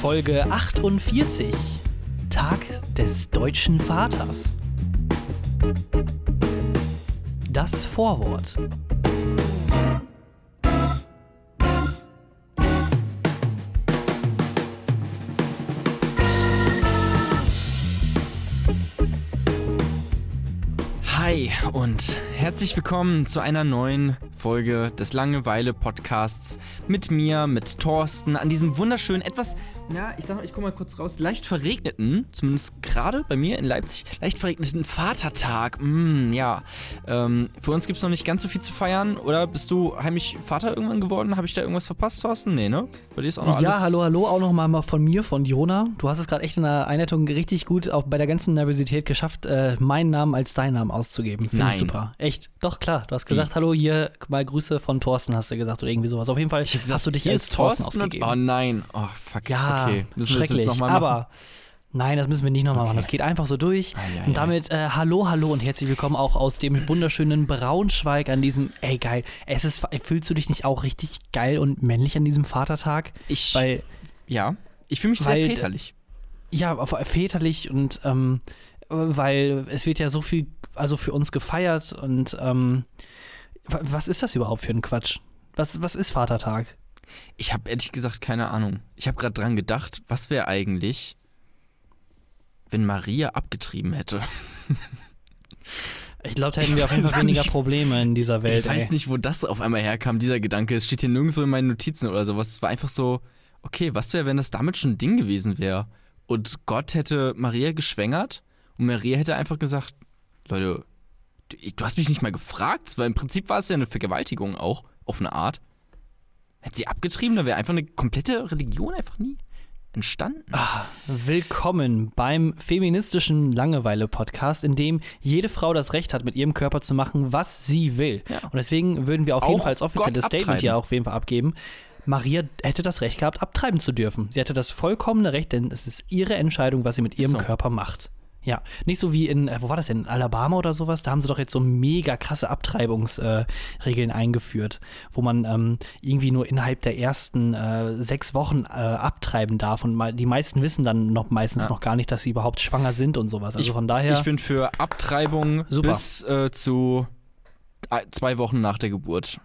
Folge 48. Tag des deutschen Vaters. Das Vorwort. Hi und herzlich willkommen zu einer neuen Folge des Langeweile-Podcasts mit mir, mit Thorsten, an diesem wunderschönen, etwas, ja, ich sag mal, ich komme mal kurz raus, leicht verregneten, zumindest gerade bei mir in Leipzig, leicht verregneten Vatertag. Mm, ja, ähm, für uns gibt es noch nicht ganz so viel zu feiern, oder bist du heimlich Vater irgendwann geworden? Habe ich da irgendwas verpasst, Thorsten? Nee, ne? Bei dir ist auch noch Ja, hallo, hallo, auch noch mal von mir, von Jona. Du hast es gerade echt in der Einleitung richtig gut, auch bei der ganzen Nervosität geschafft, äh, meinen Namen als deinen Namen auszugeben. Finde ich super. Echt, doch klar. Du hast gesagt, Wie? hallo, hier mal Grüße von Thorsten, hast du gesagt, oder irgendwie sowas. Auf jeden Fall gesagt, hast du dich als Thorsten, Thorsten ausgegeben. oh nein, oh fuck. Ja, okay. Müssen schrecklich. Wir das jetzt noch mal aber Nein, das müssen wir nicht nochmal okay. machen. Das geht einfach so durch. Ah, ja, und damit äh, hallo, hallo und herzlich willkommen auch aus dem wunderschönen Braunschweig an diesem. Ey, geil. Es ist, fühlst du dich nicht auch richtig geil und männlich an diesem Vatertag? Ich. Weil, ja, ich fühle mich weil, sehr väterlich. Ja, väterlich und ähm, weil es wird ja so viel, also für uns gefeiert und ähm, was ist das überhaupt für ein Quatsch? Was, was ist Vatertag? Ich habe ehrlich gesagt keine Ahnung. Ich habe gerade dran gedacht, was wäre eigentlich, wenn Maria abgetrieben hätte? Ich glaube, da hätten wir auf jeden Fall weniger nicht. Probleme in dieser Welt. Ich weiß ey. nicht, wo das auf einmal herkam, dieser Gedanke. Es steht hier nirgendwo in meinen Notizen oder sowas. Es war einfach so, okay, was wäre, wenn das damit schon ein Ding gewesen wäre? Und Gott hätte Maria geschwängert und Maria hätte einfach gesagt, Leute, du hast mich nicht mal gefragt, weil im Prinzip war es ja eine Vergewaltigung auch, auf eine Art. Hätte sie abgetrieben, dann wäre einfach eine komplette Religion einfach nie entstanden. Ah, willkommen beim feministischen Langeweile-Podcast, in dem jede Frau das Recht hat, mit ihrem Körper zu machen, was sie will. Ja. Und deswegen würden wir auf jeden Fall als offizielles Statement hier auf jeden Fall abgeben. Maria hätte das Recht gehabt, abtreiben zu dürfen. Sie hätte das vollkommene Recht, denn es ist ihre Entscheidung, was sie mit ihrem so. Körper macht. Ja, nicht so wie in, äh, wo war das denn, in Alabama oder sowas? Da haben sie doch jetzt so mega krasse Abtreibungsregeln äh, eingeführt, wo man ähm, irgendwie nur innerhalb der ersten äh, sechs Wochen äh, abtreiben darf und mal, die meisten wissen dann noch meistens ja. noch gar nicht, dass sie überhaupt schwanger sind und sowas. Also ich, von daher. Ich bin für Abtreibung super. bis äh, zu zwei Wochen nach der Geburt.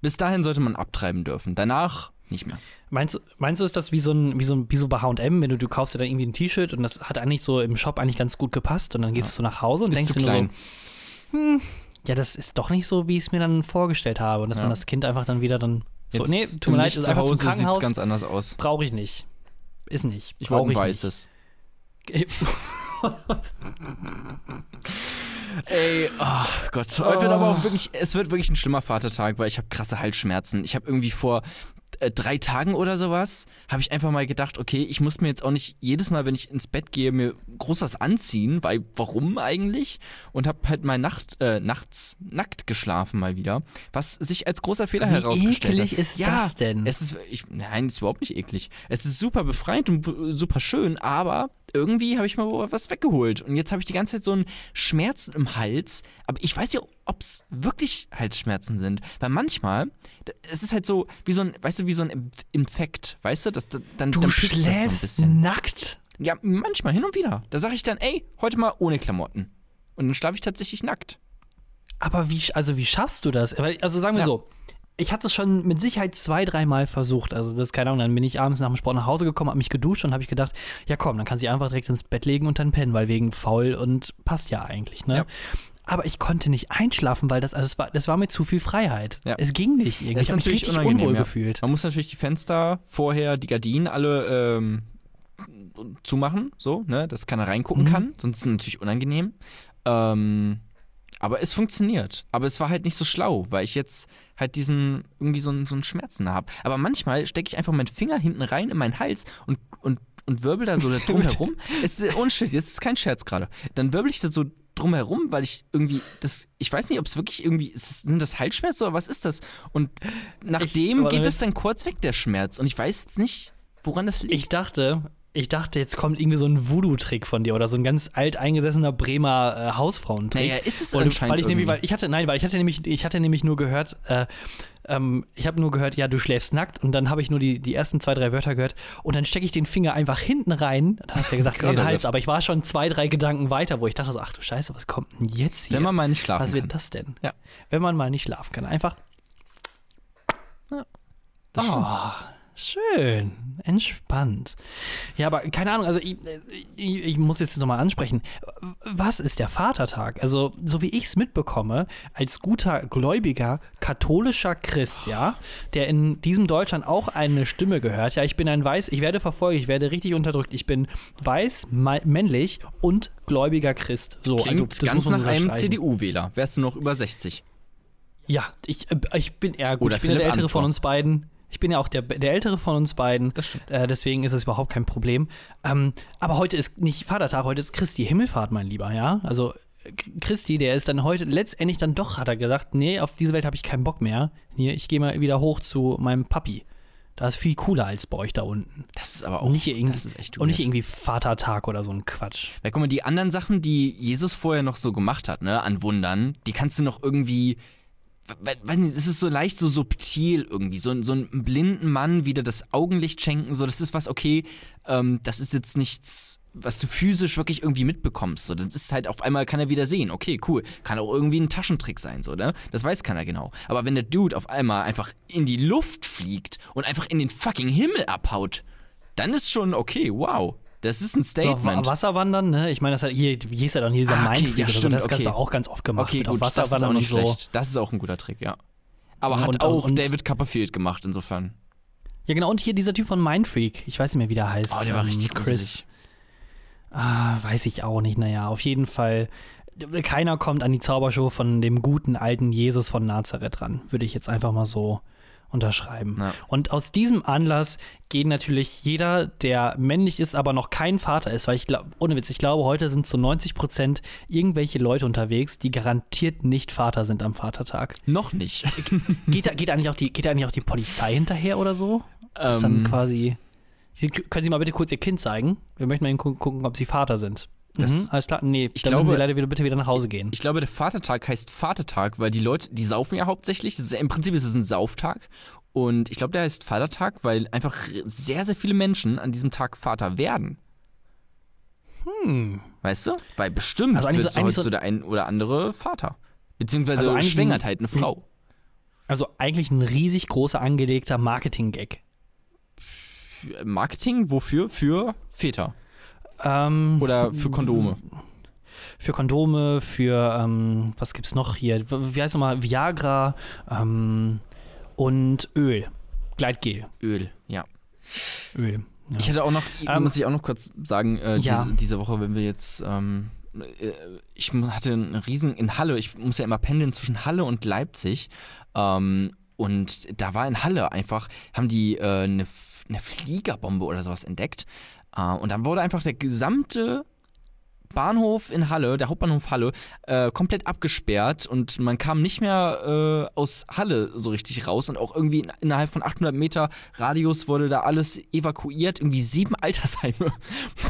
Bis dahin sollte man abtreiben dürfen. Danach nicht mehr. Meinst du, meinst du, ist das wie so ein, wie so ein, wie so HM, wenn du, du kaufst dir da irgendwie ein T-Shirt und das hat eigentlich so im Shop eigentlich ganz gut gepasst und dann gehst ja. du so nach Hause und ist denkst dir nur so, hm, ja, das ist doch nicht so, wie ich es mir dann vorgestellt habe. Und dass ja. man das Kind einfach dann wieder dann so, Jetzt nee, tut mir leid, ist einfach zum Krankenhaus. Ganz anders aus. Brauche ich nicht. Ist nicht. Ich wollte ein weißes. Ey, oh Gott. Heute wird aber auch wirklich, es wird wirklich ein schlimmer Vatertag, weil ich habe krasse Halsschmerzen. Ich habe irgendwie vor äh, drei Tagen oder sowas, habe ich einfach mal gedacht, okay, ich muss mir jetzt auch nicht jedes Mal, wenn ich ins Bett gehe, mir groß was anziehen, weil warum eigentlich? Und habe halt mal Nacht, äh, nachts nackt geschlafen mal wieder, was sich als großer Fehler Wie herausgestellt eklig hat. ist ja, das denn? Es ist, ich, nein, es ist überhaupt nicht eklig. Es ist super befreiend und super schön, aber irgendwie habe ich mal was weggeholt. Und jetzt habe ich die ganze Zeit so einen Schmerzen im Hals. Aber ich weiß ja, ob es wirklich Halsschmerzen sind. Weil manchmal, es ist halt so, wie so ein, weißt du, wie so ein Infekt. Weißt du, das, dann, du dann schläfst so nackt? Ja, manchmal, hin und wieder. Da sage ich dann, ey, heute mal ohne Klamotten. Und dann schlafe ich tatsächlich nackt. Aber wie, also wie schaffst du das? Also sagen wir ja. so, ich hatte es schon mit Sicherheit zwei, dreimal versucht. Also, das ist keine Ahnung. Dann bin ich abends nach dem Sport nach Hause gekommen, habe mich geduscht und habe ich gedacht, ja komm, dann kann sie einfach direkt ins Bett legen und dann pennen, weil wegen faul und passt ja eigentlich, ne? Ja. Aber ich konnte nicht einschlafen, weil das, also es war, das war mir zu viel Freiheit. Ja. Es ging nicht irgendwie. Ich habe mich richtig unwohl ja. gefühlt. Man muss natürlich die Fenster vorher, die Gardinen alle ähm, zumachen, so, ne, dass keiner reingucken mhm. kann. Sonst ist es natürlich unangenehm. Ähm, aber es funktioniert. Aber es war halt nicht so schlau, weil ich jetzt halt diesen, irgendwie so, einen, so einen Schmerzen habe. Aber manchmal stecke ich einfach meinen Finger hinten rein in meinen Hals und, und, und wirbel da so drum herum. es ist unschuld, jetzt ist kein Scherz gerade. Dann wirbel ich da so drum herum, weil ich irgendwie, das, ich weiß nicht, ob es wirklich irgendwie, ist, sind das Halsschmerzen oder was ist das? Und nachdem ich, geht es dann kurz weg, der Schmerz. Und ich weiß jetzt nicht, woran das liegt. Ich dachte, ich dachte, jetzt kommt irgendwie so ein Voodoo-Trick von dir oder so ein ganz alteingesessener Bremer äh, Hausfrauentrick. Naja, ist es weil, anscheinend weil ich nämlich, weil ich hatte, nein, weil ich hatte nämlich, ich hatte nämlich nur gehört, äh, ähm, ich habe nur gehört, ja, du schläfst nackt und dann habe ich nur die, die ersten zwei, drei Wörter gehört und dann stecke ich den Finger einfach hinten rein. Dann hast du ja gesagt, in den Hals, aber ich war schon zwei, drei Gedanken weiter, wo ich dachte so, ach du Scheiße, was kommt denn jetzt hier? Wenn man mal nicht schlafen was kann. Was wird das denn? Ja. Wenn man mal nicht schlafen kann. Einfach. Ja, das oh, stimmt. Schön, entspannt. Ja, aber keine Ahnung, also ich, ich, ich muss jetzt nochmal ansprechen. Was ist der Vatertag? Also, so wie ich es mitbekomme, als guter, gläubiger, katholischer Christ, ja, der in diesem Deutschland auch eine Stimme gehört, ja, ich bin ein weiß, ich werde verfolgt, ich werde richtig unterdrückt, ich bin weiß, männlich und gläubiger Christ. So, Klingt also, ganz nach einem CDU-Wähler. Wärst du noch über 60? Ja, ich, äh, ich bin eher gut. Oder ich bin der ältere von uns beiden. Ich bin ja auch der, der Ältere von uns beiden. Äh, deswegen ist es überhaupt kein Problem. Ähm, aber heute ist nicht Vatertag, heute ist Christi Himmelfahrt, mein Lieber, ja? Also Christi, der ist dann heute letztendlich dann doch, hat er gesagt, nee, auf diese Welt habe ich keinen Bock mehr. Hier, ich gehe mal wieder hoch zu meinem Papi. Das ist viel cooler als bei euch da unten. Das ist aber auch nicht irgendwie, das ist echt Und nicht irgendwie Vatertag oder so ein Quatsch. Weil guck mal, die anderen Sachen, die Jesus vorher noch so gemacht hat, ne, an Wundern, die kannst du noch irgendwie weiß nicht, es ist so leicht so subtil irgendwie. So, so einen blinden Mann wieder das Augenlicht schenken, so, das ist was, okay, ähm, das ist jetzt nichts, was du physisch wirklich irgendwie mitbekommst. So, das ist halt auf einmal kann er wieder sehen, okay, cool. Kann auch irgendwie ein Taschentrick sein, so, ne? Das weiß keiner genau. Aber wenn der Dude auf einmal einfach in die Luft fliegt und einfach in den fucking Himmel abhaut, dann ist schon okay, wow. Das ist ein Statement. So, Wasserwandern, ne? Ich meine, das hat hier, wie hieß er dann hier, dieser ah, okay, Mindfreak ja, stimmt, das okay. hast du auch ganz oft gemacht. Okay, gut, Wasserwandern das ist auch nicht und so. Das ist auch ein guter Trick, ja. Aber ja, hat auch und, David Copperfield gemacht, insofern. Ja, genau, und hier dieser Typ von Mindfreak. Ich weiß nicht mehr, wie der heißt. Oh, der war ähm, richtig Chris. Ah, weiß ich auch nicht. Naja, auf jeden Fall. Keiner kommt an die Zaubershow von dem guten alten Jesus von Nazareth ran. Würde ich jetzt einfach mal so unterschreiben. Ja. Und aus diesem Anlass geht natürlich jeder, der männlich ist, aber noch kein Vater ist, weil ich glaube, ohne Witz, ich glaube, heute sind zu so 90 Prozent irgendwelche Leute unterwegs, die garantiert nicht Vater sind am Vatertag. Noch nicht. geht, geht, eigentlich auch die, geht eigentlich auch die Polizei hinterher oder so? Ähm, ist dann ähm. quasi. Können Sie mal bitte kurz Ihr Kind zeigen? Wir möchten mal gucken, ob Sie Vater sind. Das, mhm, alles klar. Nee, ich dann glaube, müssen Sie leider wieder, bitte wieder nach Hause gehen. Ich glaube, der Vatertag heißt Vatertag, weil die Leute, die saufen ja hauptsächlich. Ist, Im Prinzip ist es ein Sauftag. Und ich glaube, der heißt Vatertag, weil einfach sehr, sehr viele Menschen an diesem Tag Vater werden. Hm. Weißt du? Weil bestimmt also wird so, heute so der ein oder andere Vater. Beziehungsweise also schwängert halt eine Frau. Also eigentlich ein riesig großer angelegter Marketing-Gag. Marketing wofür? Für Väter. Ähm, Oder für Kondome? Für Kondome, für, ähm, was gibt's noch hier? Wie heißt es nochmal? Viagra ähm, und Öl. Gleitgel. Öl, ja. Öl. Ja. Ich hatte auch noch, ähm, muss ich auch noch kurz sagen, äh, ja. diese, diese, Woche, wenn wir jetzt, ähm, äh, ich hatte einen riesen, in Halle, ich muss ja immer pendeln zwischen Halle und Leipzig, ähm, und da war in Halle einfach, haben die äh, eine, eine Fliegerbombe oder sowas entdeckt. Uh, und dann wurde einfach der gesamte Bahnhof in Halle, der Hauptbahnhof Halle, äh, komplett abgesperrt und man kam nicht mehr äh, aus Halle so richtig raus und auch irgendwie in, innerhalb von 800 Meter Radius wurde da alles evakuiert. Irgendwie sieben Altersheime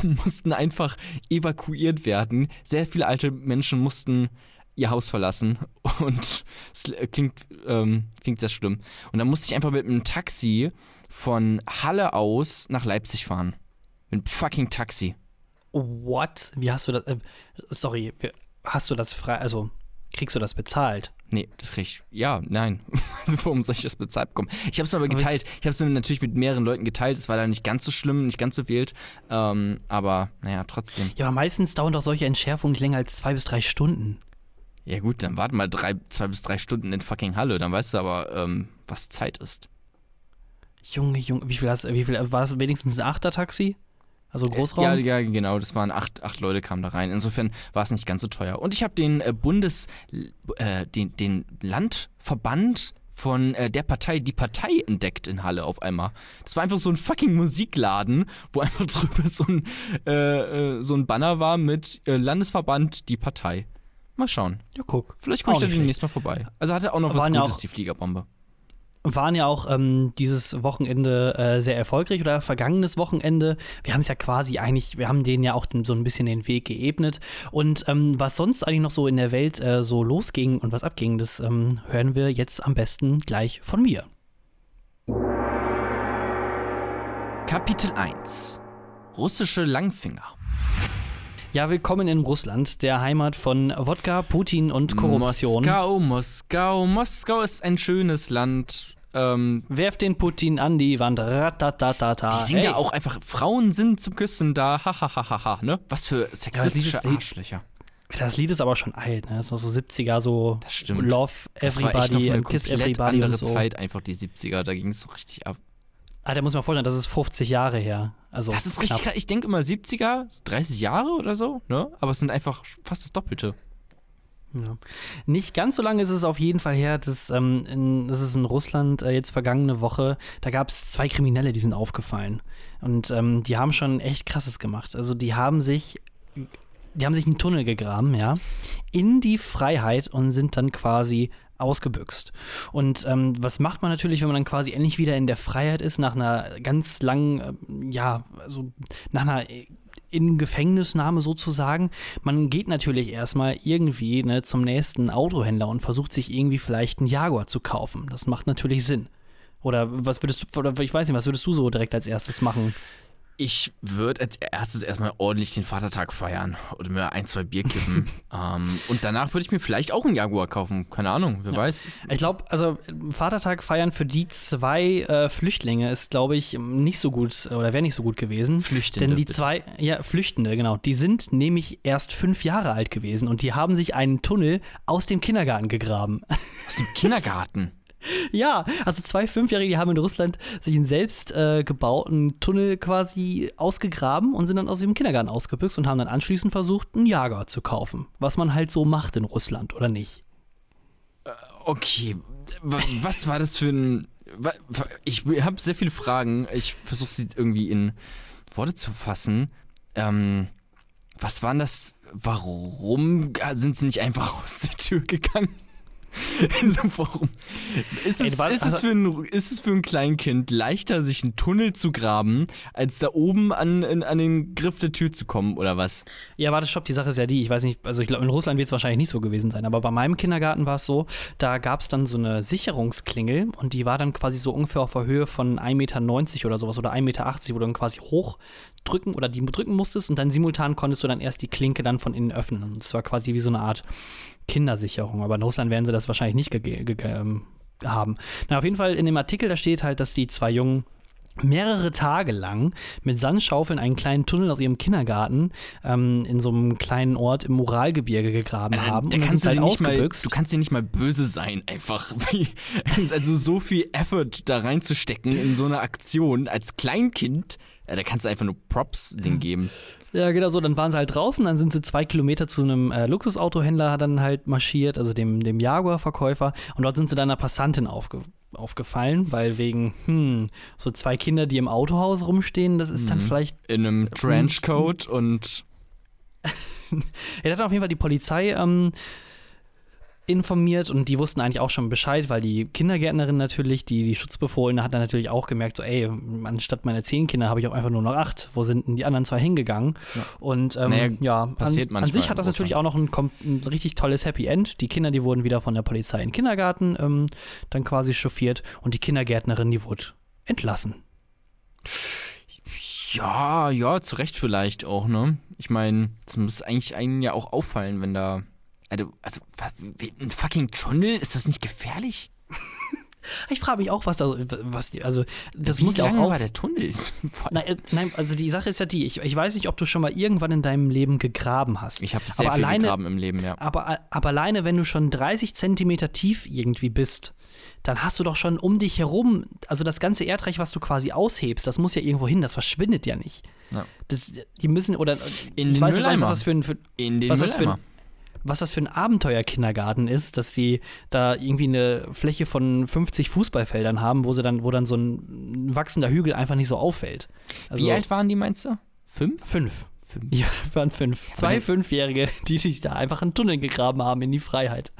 mussten einfach evakuiert werden. Sehr viele alte Menschen mussten ihr Haus verlassen und es klingt, ähm, klingt sehr schlimm. Und dann musste ich einfach mit einem Taxi von Halle aus nach Leipzig fahren. Mit einem fucking Taxi. What? Wie hast du das? Äh, sorry, hast du das frei? Also, kriegst du das bezahlt? Nee, das krieg ich. Ja, nein. also, warum soll ich das bezahlt bekommen? Ich hab's aber geteilt. Ich hab's natürlich mit mehreren Leuten geteilt. Es war dann nicht ganz so schlimm, nicht ganz so wild. Ähm, aber, naja, trotzdem. Ja, aber meistens dauern doch solche Entschärfungen nicht länger als zwei bis drei Stunden. Ja, gut, dann warte mal drei, zwei bis drei Stunden in fucking Halle. Dann weißt du aber, ähm, was Zeit ist. Junge, Junge, wie viel hast wie viel, war es wenigstens ein Achtertaxi? Also äh, Großraum? Ja, ja, genau, das waren acht, acht Leute kamen da rein. Insofern war es nicht ganz so teuer. Und ich habe den äh, Bundes, äh, den, den Landverband von äh, der Partei, die Partei entdeckt in Halle auf einmal. Das war einfach so ein fucking Musikladen, wo einfach drüber so ein, äh, äh so ein Banner war mit Landesverband, die Partei. Mal schauen. Ja, guck. Vielleicht komme ich da demnächst mal vorbei. Also hatte auch noch was Gutes, auch, die Fliegerbombe waren ja auch ähm, dieses Wochenende äh, sehr erfolgreich oder vergangenes Wochenende. Wir haben es ja quasi eigentlich, wir haben denen ja auch so ein bisschen den Weg geebnet. Und ähm, was sonst eigentlich noch so in der Welt äh, so losging und was abging, das ähm, hören wir jetzt am besten gleich von mir. Kapitel 1 Russische Langfinger ja, willkommen in Russland, der Heimat von Wodka, Putin und Korruption. Moskau, Moskau, Moskau ist ein schönes Land. Ähm, Werft den Putin an die Wand. Ratatatata. Die singen hey. ja auch einfach, Frauen sind zum Küssen da. Hahaha, ne? Was für sexistische ja, Arschlöcher. Das Lied ist aber schon alt, ne? Das ist noch so 70er, so das stimmt. Love Everybody, das Kiss Everybody andere und so. Zeit, einfach die 70er, da ging es so richtig ab. Alter, muss man vorstellen, das ist 50 Jahre her. Also das ist richtig krass. Ich denke immer 70er, 30 Jahre oder so, ne? Aber es sind einfach fast das Doppelte. Ja. Nicht ganz so lange ist es auf jeden Fall her. Das, ähm, in, das ist in Russland äh, jetzt vergangene Woche. Da gab es zwei Kriminelle, die sind aufgefallen. Und ähm, die haben schon echt krasses gemacht. Also die haben sich die haben sich einen Tunnel gegraben, ja, in die Freiheit und sind dann quasi ausgebüxt. Und ähm, was macht man natürlich, wenn man dann quasi endlich wieder in der Freiheit ist, nach einer ganz langen, äh, ja, also nach einer in Gefängnisnahme sozusagen. Man geht natürlich erstmal irgendwie ne, zum nächsten Autohändler und versucht sich irgendwie vielleicht einen Jaguar zu kaufen. Das macht natürlich Sinn. Oder was würdest du, oder ich weiß nicht, was würdest du so direkt als erstes machen? Ich würde als erstes erstmal ordentlich den Vatertag feiern oder mir ein, zwei Bier kippen. ähm, und danach würde ich mir vielleicht auch einen Jaguar kaufen. Keine Ahnung, wer ja. weiß. Ich glaube, also Vatertag feiern für die zwei äh, Flüchtlinge ist, glaube ich, nicht so gut oder wäre nicht so gut gewesen. Flüchtende. Denn die bitte. zwei, ja, Flüchtende, genau, die sind nämlich erst fünf Jahre alt gewesen und die haben sich einen Tunnel aus dem Kindergarten gegraben. Aus dem Kindergarten? Ja, also zwei Fünfjährige haben in Russland sich einen selbst äh, gebauten Tunnel quasi ausgegraben und sind dann aus ihrem Kindergarten ausgebüxt und haben dann anschließend versucht, einen Jager zu kaufen. Was man halt so macht in Russland, oder nicht? Äh, okay, was war das für ein. Ich habe sehr viele Fragen. Ich versuche sie irgendwie in Worte zu fassen. Ähm, was waren das? Warum sind sie nicht einfach aus der Tür gegangen? In so einem Forum. Ist es, Ey, ist, es für ein, ist es für ein Kleinkind leichter, sich einen Tunnel zu graben, als da oben an, in, an den Griff der Tür zu kommen, oder was? Ja, warte, stopp, die Sache ist ja die, ich weiß nicht, also ich glaube, in Russland wird es wahrscheinlich nicht so gewesen sein, aber bei meinem Kindergarten war es so, da gab es dann so eine Sicherungsklingel und die war dann quasi so ungefähr auf der Höhe von 1,90 Meter oder sowas oder 1,80 Meter, wo du dann quasi hochdrücken oder die drücken musstest und dann simultan konntest du dann erst die Klinke dann von innen öffnen. Und das war quasi wie so eine Art Kindersicherung. Aber in Russland werden sie das wahrscheinlich nicht ähm, haben. Na, auf jeden Fall in dem Artikel, da steht halt, dass die zwei Jungen mehrere Tage lang mit Sandschaufeln einen kleinen Tunnel aus ihrem Kindergarten ähm, in so einem kleinen Ort im Uralgebirge gegraben äh, haben. Da kannst du, halt ausgebüxt. Mal, du kannst dir nicht mal böse sein, einfach. also so viel Effort da reinzustecken in so eine Aktion als Kleinkind, ja, da kannst du einfach nur Props den geben. Ja, genau so. Dann waren sie halt draußen, dann sind sie zwei Kilometer zu einem äh, Luxusautohändler dann halt marschiert, also dem, dem Jaguar-Verkäufer. Und dort sind sie dann einer Passantin aufge aufgefallen, weil wegen, hm, so zwei Kinder, die im Autohaus rumstehen, das ist mhm. dann vielleicht. In einem Trenchcoat und. er hat auf jeden Fall die Polizei ähm, informiert und die wussten eigentlich auch schon Bescheid, weil die Kindergärtnerin natürlich, die die Schutzbefohlene, hat dann natürlich auch gemerkt, so, ey, anstatt meine zehn Kinder habe ich auch einfach nur noch acht. Wo sind denn die anderen zwei hingegangen? Ja. Und ähm, naja, ja, an, an, sich hat das natürlich auch noch ein, ein, richtig tolles Happy End. Die Kinder, die wurden wieder von der Polizei in den Kindergarten ähm, dann quasi chauffiert und die Kindergärtnerin, die wurde entlassen. Ja, ja, zu Recht vielleicht auch, ne? Ich meine, es muss eigentlich einen ja auch auffallen, wenn da also, also ein fucking Tunnel, ist das nicht gefährlich? Ich frage mich auch, was da, was, also das Wie muss ja auch. Wie war der Tunnel? nein, äh, nein, also die Sache ist ja die, ich, ich weiß nicht, ob du schon mal irgendwann in deinem Leben gegraben hast. Ich habe sehr aber viel alleine, gegraben im Leben, ja. Aber, aber alleine, wenn du schon 30 Zentimeter tief irgendwie bist, dann hast du doch schon um dich herum, also das ganze Erdreich, was du quasi aushebst, das muss ja irgendwo hin, das verschwindet ja nicht. Ja. Das, die müssen, oder in ich den weiß Mülleimer. nicht, was das für ein, für, in den was das für ein, was das für ein Abenteuerkindergarten ist, dass sie da irgendwie eine Fläche von 50 Fußballfeldern haben, wo sie dann, wo dann so ein wachsender Hügel einfach nicht so auffällt. Also, Wie alt waren die, meinst du? Fünf? Fünf. Fünf. Ja, waren fünf. Zwei Fünfjährige, die sich da einfach einen Tunnel gegraben haben in die Freiheit.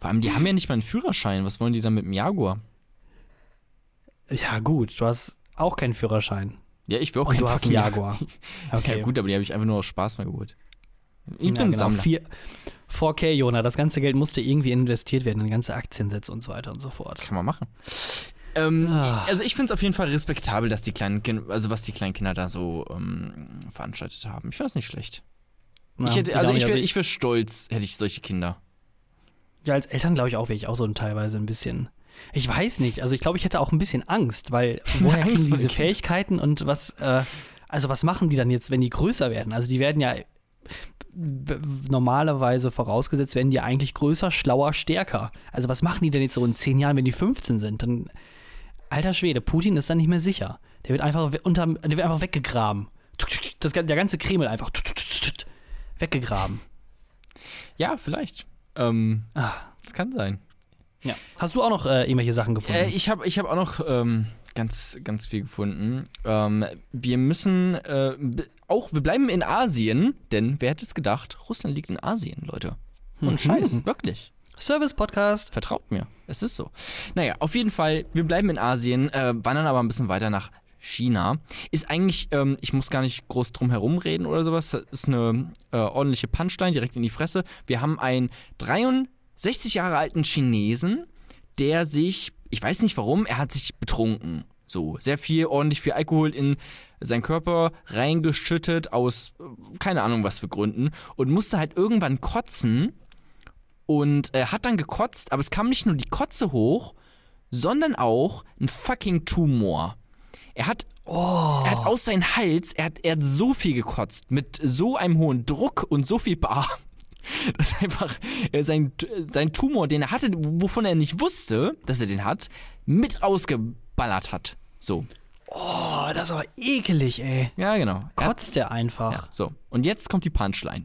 Vor allem, die haben ja nicht mal einen Führerschein. Was wollen die dann mit dem Jaguar? Ja, gut, du hast auch keinen Führerschein. Ja, ich will auch Und keinen du hast einen Jaguar. Okay. Ja, gut, aber die habe ich einfach nur aus Spaß mal geholt. Ich bin ja, genau. Sammler. 4K, Jona, das ganze Geld musste irgendwie investiert werden in ganze Aktiensätze und so weiter und so fort. Kann man machen. Ähm, ah. Also ich finde es auf jeden Fall respektabel, dass die kleinen Kinder, also was die kleinen Kinder da so ähm, veranstaltet haben. Ich finde das nicht schlecht. Ja, ich hätte, also ich wäre ich wär stolz, hätte ich solche Kinder. Ja, als Eltern glaube ich auch, wäre ich auch so teilweise ein bisschen. Ich weiß nicht, also ich glaube, ich hätte auch ein bisschen Angst, weil woher kriegen diese Fähigkeiten und was, äh, also was machen die dann jetzt, wenn die größer werden? Also die werden ja normalerweise vorausgesetzt werden die eigentlich größer, schlauer, stärker. Also was machen die denn jetzt so in zehn Jahren, wenn die 15 sind? Dann, alter Schwede, Putin ist dann nicht mehr sicher. Der wird einfach, unter, der wird einfach weggegraben. Das, der ganze Kreml einfach weggegraben. Ja, vielleicht. Ähm, ah. Das kann sein. Ja. Hast du auch noch äh, irgendwelche Sachen gefunden? Äh, ich habe ich hab auch noch ähm, ganz, ganz viel gefunden. Ähm, wir müssen äh, auch, wir bleiben in Asien, denn wer hätte es gedacht, Russland liegt in Asien, Leute. Und mhm. Scheiß, wirklich. Service-Podcast. Vertraut mir, es ist so. Naja, auf jeden Fall, wir bleiben in Asien, äh, wandern aber ein bisschen weiter nach China. Ist eigentlich, ähm, ich muss gar nicht groß drum herum reden oder sowas, das ist eine äh, ordentliche Punchline direkt in die Fresse. Wir haben einen 63 Jahre alten Chinesen, der sich, ich weiß nicht warum, er hat sich betrunken. So, sehr viel, ordentlich viel Alkohol in seinen Körper reingeschüttet aus keine Ahnung was für Gründen und musste halt irgendwann kotzen und er hat dann gekotzt, aber es kam nicht nur die Kotze hoch, sondern auch ein fucking Tumor. Er hat, oh. er hat aus seinem Hals, er hat, er hat so viel gekotzt, mit so einem hohen Druck und so viel Bar, dass einfach sein, sein Tumor, den er hatte, wovon er nicht wusste, dass er den hat, mit ausgeballert hat. So. Oh, das ist aber ekelig, ey. Ja, genau. Kotzt der einfach. Ja, so. Und jetzt kommt die Punchline.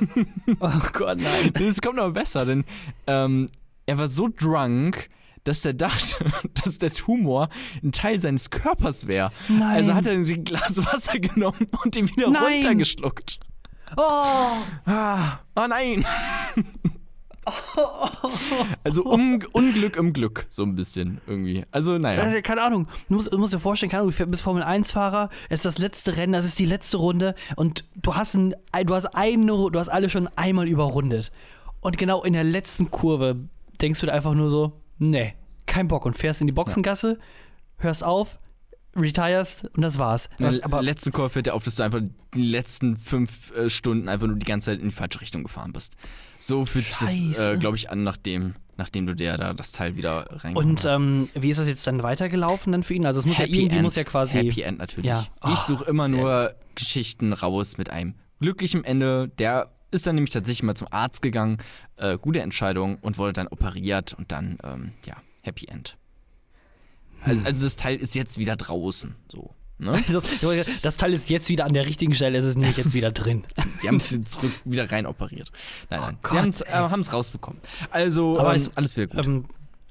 oh Gott, nein. Das kommt aber besser, denn ähm, er war so drunk, dass er dachte, dass der Tumor ein Teil seines Körpers wäre. Also hat er ein Glas Wasser genommen und den wieder nein. runtergeschluckt. Oh. Ah, oh nein. Also um, Unglück im Glück, so ein bisschen irgendwie. Also, naja. Äh, keine Ahnung. Du musst, du musst dir vorstellen, keine Ahnung, du bist Formel-1-Fahrer, es ist das letzte Rennen, das ist die letzte Runde und du hast, ein, du hast eine, du hast alle schon einmal überrundet. Und genau in der letzten Kurve denkst du dir einfach nur so, nee, kein Bock und fährst in die Boxengasse, ja. hörst auf, retirest und das war's. Das, aber letzte Kurve fällt dir auf, dass du einfach die letzten fünf äh, Stunden einfach nur die ganze Zeit in die falsche Richtung gefahren bist. So fühlt sich das, äh, glaube ich, an, nachdem, nachdem du dir da das Teil wieder reingekommen Und ähm, wie ist das jetzt dann weitergelaufen dann für ihn? Also es muss Happy ja irgendwie End. muss ja quasi. Happy End natürlich. Ja. Oh, ich suche immer nur gut. Geschichten raus mit einem glücklichen Ende. Der ist dann nämlich tatsächlich mal zum Arzt gegangen. Äh, gute Entscheidung und wurde dann operiert und dann, ähm, ja, Happy End. Also, hm. also das Teil ist jetzt wieder draußen. So. Ne? Das, Teil ist jetzt wieder an der richtigen Stelle, es ist nämlich jetzt wieder drin. Sie haben es zurück wieder rein operiert. Nein, nein. Oh Sie äh, haben es rausbekommen. Also aber ähm, es, alles wieder gut. Ähm,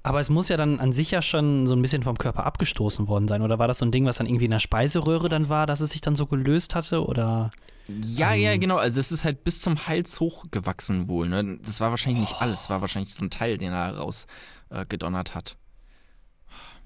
aber es muss ja dann an sich ja schon so ein bisschen vom Körper abgestoßen worden sein. Oder war das so ein Ding, was dann irgendwie in der Speiseröhre dann war, dass es sich dann so gelöst hatte? Oder. Ja, ähm, ja, genau. Also es ist halt bis zum Hals hochgewachsen wohl. Ne? Das war wahrscheinlich nicht alles. Das war wahrscheinlich so ein Teil, den er rausgedonnert äh, hat.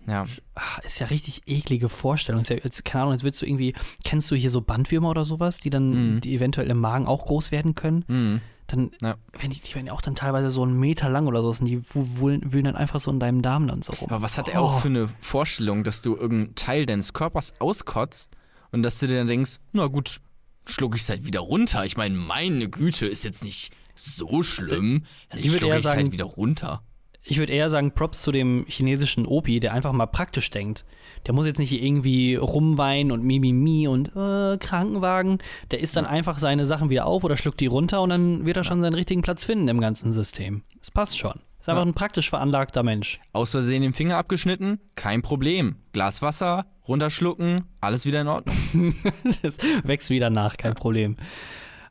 Ja. Ach, ist ja richtig eklige Vorstellung. Ist ja, jetzt, keine Ahnung, jetzt willst du irgendwie, kennst du hier so Bandwürmer oder sowas, die dann, mhm. die eventuell im Magen auch groß werden können? Mhm. Dann, ja. wenn die, die werden ja auch dann teilweise so einen Meter lang oder so, und die wühlen, wühlen dann einfach so in deinem Darm dann so rum. Aber was hat oh. er auch für eine Vorstellung, dass du irgendeinen Teil deines Körpers auskotzt und dass du dir dann denkst, na gut, schluck ich es halt wieder runter. Ich meine, meine Güte, ist jetzt nicht so schlimm. Also, ich würde eher sagen, halt wieder runter ich würde eher sagen, Props zu dem chinesischen Opi, der einfach mal praktisch denkt. Der muss jetzt nicht irgendwie rumweinen und Mimimi und äh, Krankenwagen. Der isst dann einfach seine Sachen wieder auf oder schluckt die runter und dann wird er schon seinen richtigen Platz finden im ganzen System. Es passt schon. Ist einfach ein praktisch veranlagter Mensch. Aus Versehen den Finger abgeschnitten? Kein Problem. Glas Wasser, runterschlucken, alles wieder in Ordnung. das wächst wieder nach, kein ja. Problem.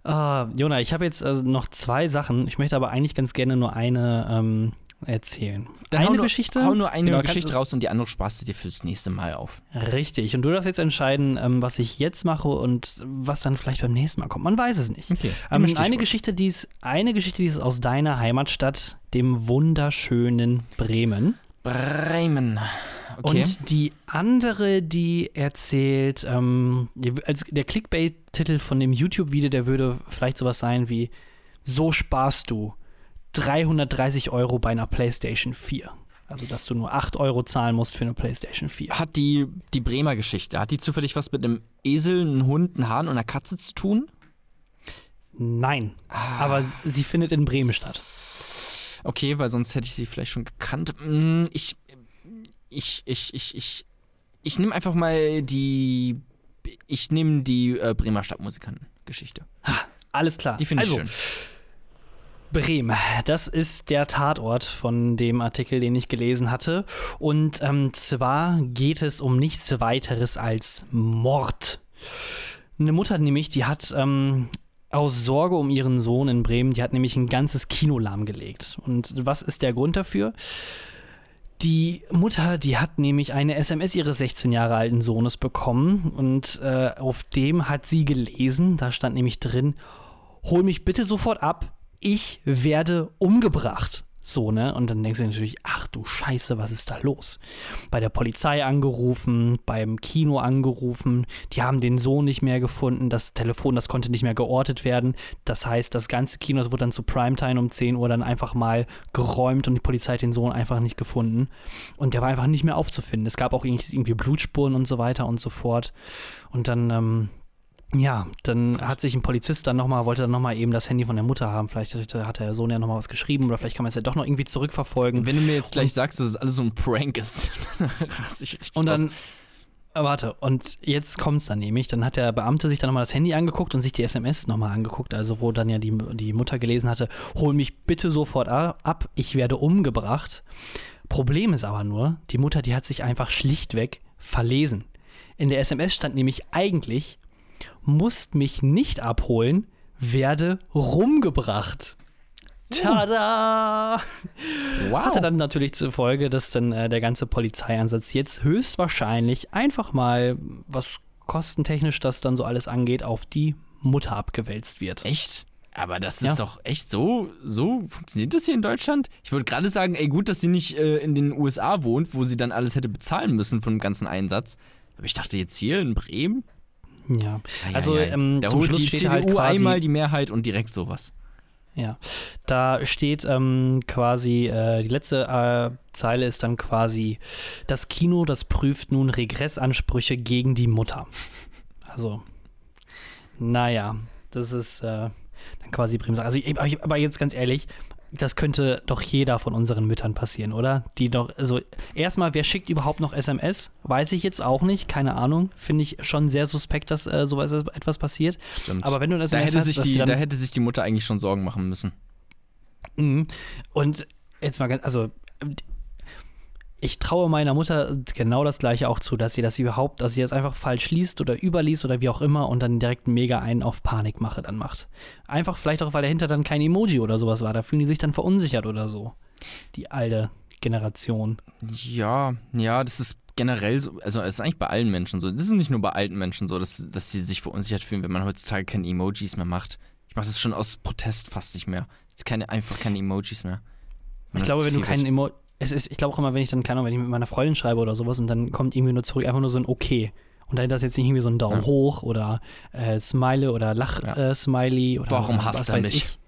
Uh, Jona, ich habe jetzt also noch zwei Sachen. Ich möchte aber eigentlich ganz gerne nur eine ähm, erzählen. Dann eine hau nur, Geschichte. Hau nur eine genau, Geschichte raus und die andere sparst du dir fürs nächste Mal auf. Richtig. Und du darfst jetzt entscheiden, ähm, was ich jetzt mache und was dann vielleicht beim nächsten Mal kommt. Man weiß es nicht. Okay. Ähm, eine Geschichte, die ist eine Geschichte, die ist aus deiner Heimatstadt, dem wunderschönen Bremen. Bremen. Okay. Und die andere, die erzählt, ähm, als der Clickbait-Titel von dem YouTube-Video, der würde vielleicht sowas sein wie: So sparst du 330 Euro bei einer PlayStation 4. Also, dass du nur 8 Euro zahlen musst für eine PlayStation 4. Hat die, die Bremer Geschichte, hat die zufällig was mit einem Esel, einem Hund, einem Hahn und einer Katze zu tun? Nein. Ah. Aber sie findet in Bremen statt. Okay, weil sonst hätte ich sie vielleicht schon gekannt. Hm, ich. Ich, ich, ich, ich. Ich nehme einfach mal die. Ich nehme die äh, Bremer Stadtmusikanten-Geschichte. Alles klar. Die finde ich also, schön. Bremen, das ist der Tatort von dem Artikel, den ich gelesen hatte. Und ähm, zwar geht es um nichts weiteres als Mord. Eine Mutter nämlich, die hat ähm, aus Sorge um ihren Sohn in Bremen, die hat nämlich ein ganzes Kino lahmgelegt. Und was ist der Grund dafür? Die Mutter, die hat nämlich eine SMS ihres 16 Jahre alten Sohnes bekommen und äh, auf dem hat sie gelesen, da stand nämlich drin, hol mich bitte sofort ab, ich werde umgebracht. So, ne? Und dann denkst du natürlich, ach du Scheiße, was ist da los? Bei der Polizei angerufen, beim Kino angerufen, die haben den Sohn nicht mehr gefunden, das Telefon, das konnte nicht mehr geortet werden. Das heißt, das ganze Kino das wurde dann zu Primetime um 10 Uhr dann einfach mal geräumt und die Polizei hat den Sohn einfach nicht gefunden. Und der war einfach nicht mehr aufzufinden. Es gab auch irgendwie Blutspuren und so weiter und so fort. Und dann, ähm, ja, dann hat sich ein Polizist dann nochmal, wollte dann nochmal eben das Handy von der Mutter haben. Vielleicht hat der Sohn ja nochmal was geschrieben oder vielleicht kann man es ja doch noch irgendwie zurückverfolgen. Wenn du mir jetzt gleich und, sagst, dass es alles so ein Prank ist, dann raste ich richtig Und dann, aus. Äh, warte, und jetzt kommt es dann nämlich. Dann hat der Beamte sich dann nochmal das Handy angeguckt und sich die SMS nochmal angeguckt, also wo dann ja die, die Mutter gelesen hatte, hol mich bitte sofort ab, ich werde umgebracht. Problem ist aber nur, die Mutter, die hat sich einfach schlichtweg verlesen. In der SMS stand nämlich eigentlich, musst mich nicht abholen, werde rumgebracht. Tada! Wow. Hatte dann natürlich zur Folge, dass dann äh, der ganze Polizeieinsatz jetzt höchstwahrscheinlich einfach mal, was kostentechnisch das dann so alles angeht, auf die Mutter abgewälzt wird. Echt? Aber das ist ja. doch echt so, so funktioniert das hier in Deutschland? Ich wollte gerade sagen, ey, gut, dass sie nicht äh, in den USA wohnt, wo sie dann alles hätte bezahlen müssen von dem ganzen Einsatz. Aber ich dachte jetzt hier in Bremen, ja, also ja, ja. Ähm, zum Schluss die CDU halt einmal die Mehrheit und direkt sowas. Ja, da steht ähm, quasi, äh, die letzte äh, Zeile ist dann quasi, das Kino, das prüft nun Regressansprüche gegen die Mutter. Also, naja, das ist äh, dann quasi Bremse. Also, aber jetzt ganz ehrlich, das könnte doch jeder von unseren Müttern passieren, oder? Die doch, also erstmal, wer schickt überhaupt noch SMS? Weiß ich jetzt auch nicht, keine Ahnung. Finde ich schon sehr suspekt, dass äh, sowas etwas passiert. Stimmt. Aber wenn du SMS da hätte hast, sich die, da hätte sich die Mutter eigentlich schon Sorgen machen müssen. Mhm. Und jetzt mal ganz, also ich traue meiner Mutter genau das gleiche auch zu, dass sie das überhaupt, dass sie das einfach falsch liest oder überliest oder wie auch immer und dann direkt mega einen auf Panikmache dann macht. Einfach vielleicht auch, weil dahinter dann kein Emoji oder sowas war. Da fühlen die sich dann verunsichert oder so. Die alte Generation. Ja, ja, das ist generell so, also es ist eigentlich bei allen Menschen so. Das ist nicht nur bei alten Menschen so, dass, dass sie sich verunsichert fühlen, wenn man heutzutage keine Emojis mehr macht. Ich mache das schon aus Protest fast nicht mehr. Jetzt keine, einfach keine Emojis mehr. ich glaube, wenn du keinen Emoji es ist, ich glaube auch immer, wenn ich dann, keine Ahnung, wenn ich mit meiner Freundin schreibe oder sowas und dann kommt irgendwie nur zurück, einfach nur so ein Okay. Und dann ist jetzt nicht irgendwie so ein Daumen ja. hoch oder äh, Smile oder Lach-Smiley. Ja. Äh, Warum hasst er mich? Ich.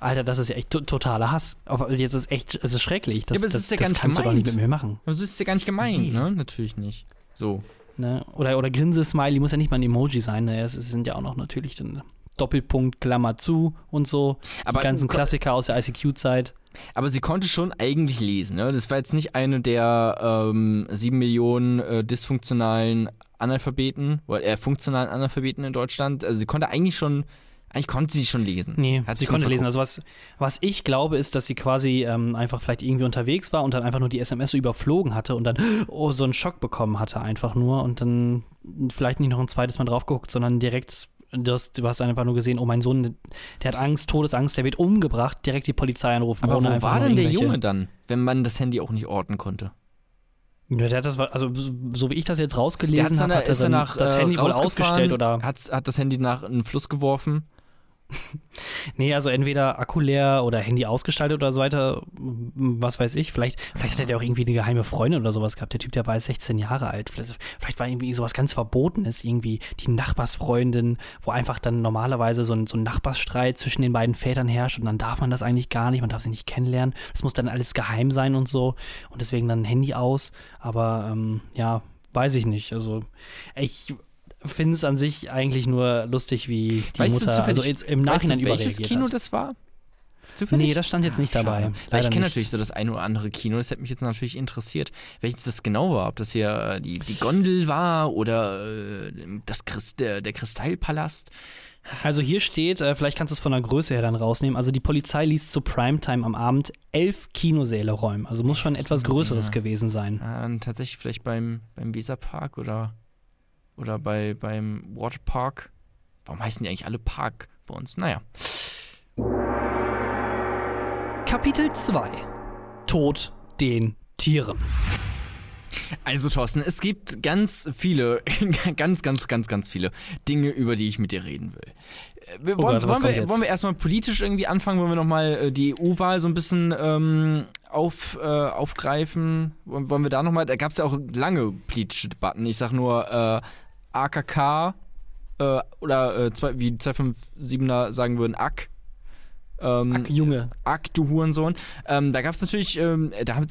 Alter, das ist ja echt totaler Hass. Aber jetzt ist echt, es ist schrecklich. Das, ja, aber es ist ja das, das kannst gemeint. du doch nicht mit mir machen. Aber es ist ja gar nicht gemeint, nee. ne? Natürlich nicht. So. Ne? Oder, oder Grinse-Smiley muss ja nicht mal ein Emoji sein. Ne? Es sind ja auch noch natürlich dann Doppelpunkt, Klammer zu und so. Aber die ganzen Klassiker aus der ICQ-Zeit. Aber sie konnte schon eigentlich lesen. Ne? Das war jetzt nicht eine der ähm, sieben Millionen äh, dysfunktionalen Analphabeten, oder äh, funktionalen Analphabeten in Deutschland. Also sie konnte eigentlich schon, eigentlich konnte sie schon lesen. Nee, Hat sie konnte verguckt. lesen. Also was, was ich glaube, ist, dass sie quasi ähm, einfach vielleicht irgendwie unterwegs war und dann einfach nur die SMS so überflogen hatte und dann oh, so einen Schock bekommen hatte einfach nur und dann vielleicht nicht noch ein zweites Mal drauf geguckt, sondern direkt du hast, du hast einfach nur gesehen, oh, mein Sohn, der hat Angst, Todesangst, der wird umgebracht, direkt die Polizei anrufen. Aber wo war denn der Junge dann, wenn man das Handy auch nicht orten konnte? Ja, der hat das, also so wie ich das jetzt rausgelesen habe, hat er nach, das Handy wohl ausgestellt oder hat, hat das Handy nach einen Fluss geworfen nee, also entweder Akku leer oder Handy ausgestaltet oder so weiter, was weiß ich. Vielleicht, vielleicht hat er auch irgendwie eine geheime Freundin oder sowas gehabt. Der Typ, der war 16 Jahre alt. Vielleicht, vielleicht war irgendwie sowas ganz Verbotenes, irgendwie die Nachbarsfreundin, wo einfach dann normalerweise so ein, so ein Nachbarsstreit zwischen den beiden Vätern herrscht und dann darf man das eigentlich gar nicht, man darf sie nicht kennenlernen. Das muss dann alles geheim sein und so. Und deswegen dann Handy aus. Aber ähm, ja, weiß ich nicht. Also ich finde es an sich eigentlich nur lustig, wie die weißt Mutter also jetzt im Nachhinein weißt du, welches Kino hat. das war? Zufällig? Nee, das stand jetzt nicht ah, dabei. Weil ich kenne natürlich so das eine oder andere Kino, das hätte mich jetzt natürlich interessiert, welches das genau war. Ob das hier äh, die, die Gondel war oder äh, das Christ, der, der Kristallpalast. Also hier steht, äh, vielleicht kannst du es von der Größe her dann rausnehmen, also die Polizei ließ zu Primetime am Abend elf Kinosäle räumen. Also muss schon etwas Größeres gewesen sein. Ja, dann tatsächlich vielleicht beim, beim Weserpark oder oder bei, beim Waterpark. Warum heißen die eigentlich alle Park bei uns? Naja. Kapitel 2 Tod den Tieren. Also Thorsten, es gibt ganz viele, ganz, ganz, ganz, ganz viele Dinge, über die ich mit dir reden will. Äh, wir, oh wollen, Gott, wollen, wir, wollen wir erstmal politisch irgendwie anfangen? Wollen wir nochmal äh, die EU-Wahl so ein bisschen ähm, auf, äh, aufgreifen? Wollen wir da nochmal, da gab es ja auch lange politische Debatten. Ich sag nur äh, AKK äh, oder äh, zwei, wie 257er sagen würden, AK. Ähm, Ack, Junge. Ack, du Hurensohn. Ähm, da gab es natürlich, ähm, da äh,